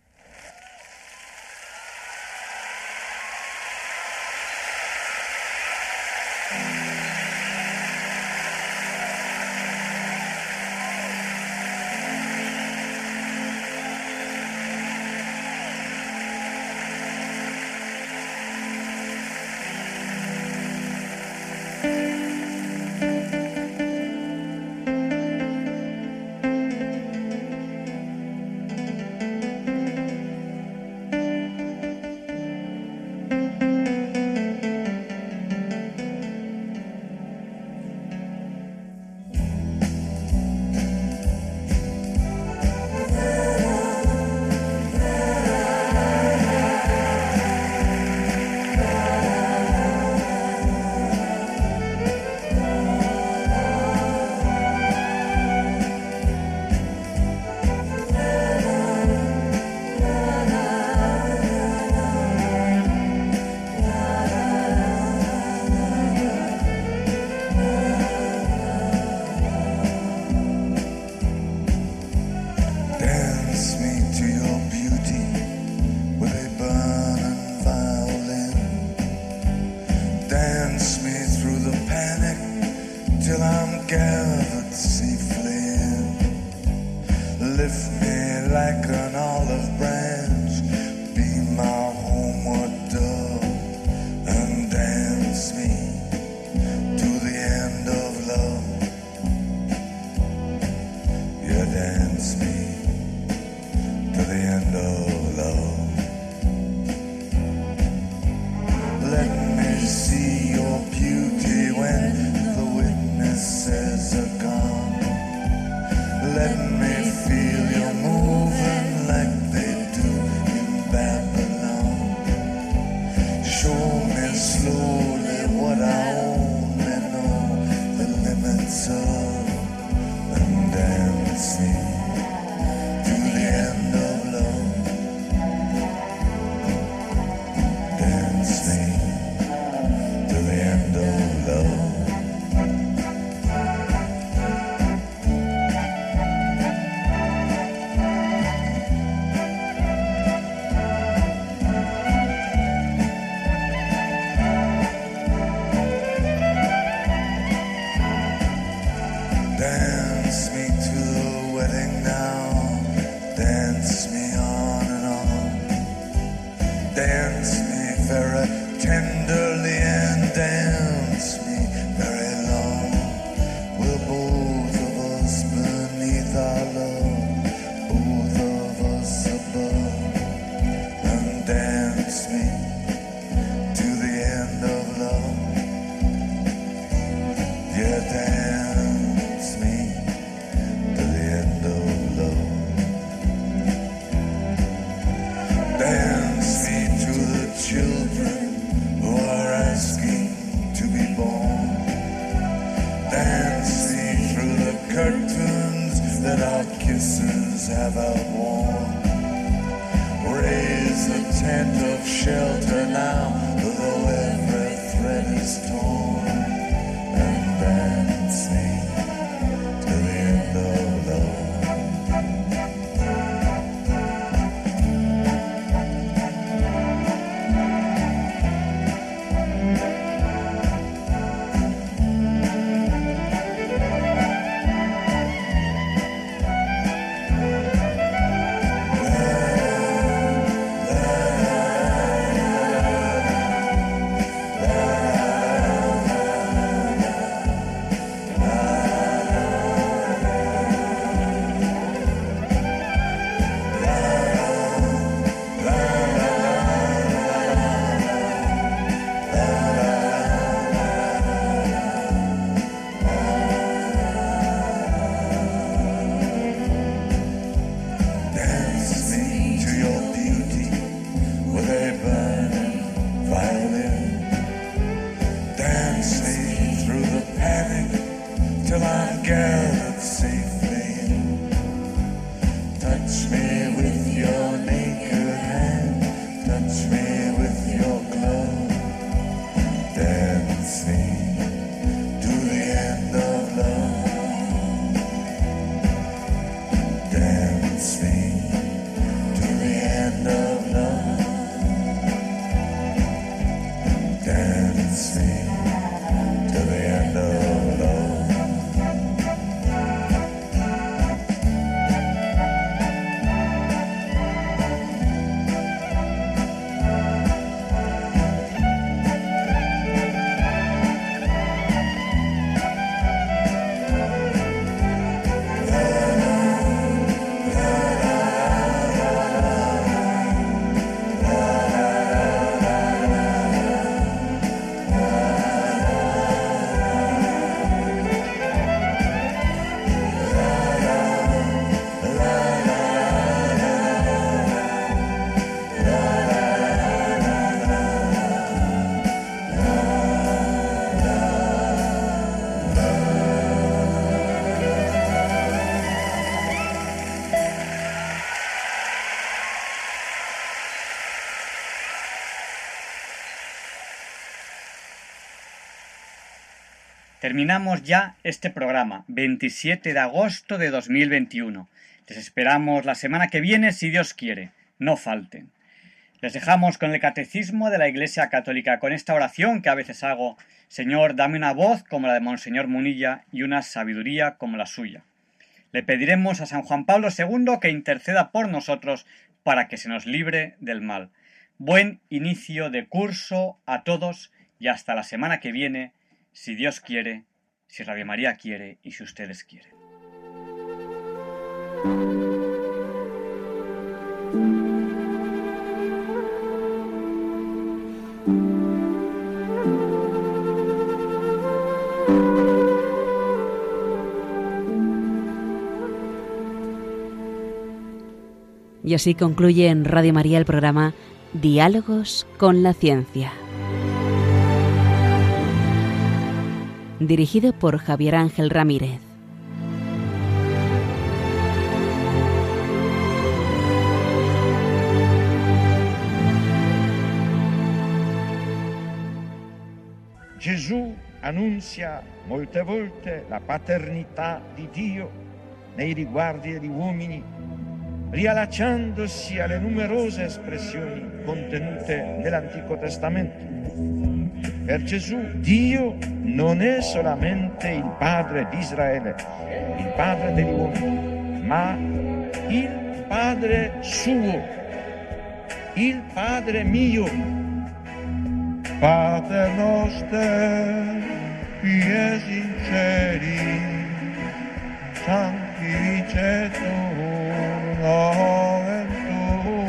Speaker 1: Terminamos ya este programa, 27 de agosto de 2021. Les esperamos la semana que viene, si Dios quiere. No falten. Les dejamos con el catecismo de la Iglesia Católica, con esta oración que a veces hago. Señor, dame una voz como la de Monseñor Munilla y una sabiduría como la suya. Le pediremos a San Juan Pablo II que interceda por nosotros para que se nos libre del mal. Buen inicio de curso a todos y hasta la semana que viene, si Dios quiere, si Radio María quiere y si ustedes quieren.
Speaker 13: Y así concluye en Radio María el programa Diálogos con la Ciencia. Dirigido por Javier Ángel Ramírez.
Speaker 14: Gesù annunzia molte volte la paternità di Dio nei riguardi degli uomini, riallacciandosi alle numerose espressioni contenute nell'Antico Testamento. Per Gesù Dio non è solamente il Padre di Israele, il Padre degli uomini, ma il Padre suo, il Padre mio.
Speaker 15: Pater noster, in celi, sanctificetur nomen tuum,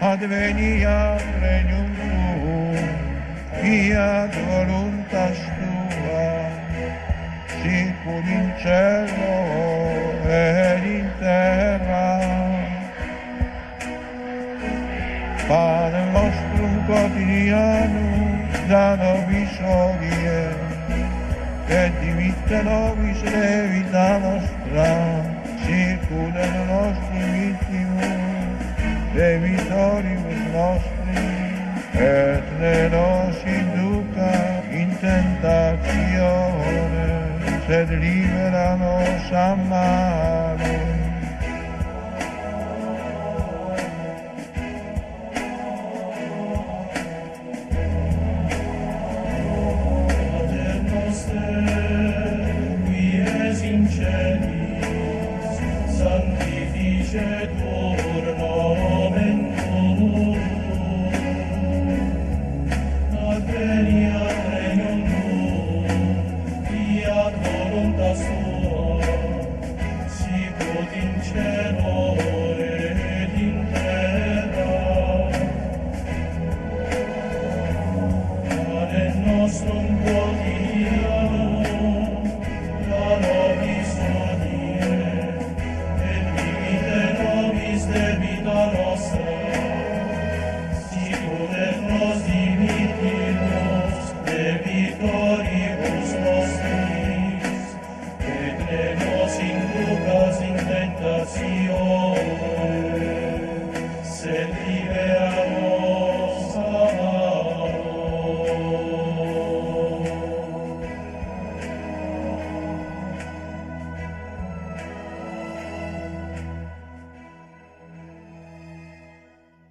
Speaker 15: adveniat regnum tuum, sia volontà sua, sicuro in cielo ed in terra. Padre nostro quotidiano, da noi soglie, che dimitte nobis le vita nostra, sicuro del nostro intimo, debitoribus nostri, et ne nos induca in tentazione, sed libera nos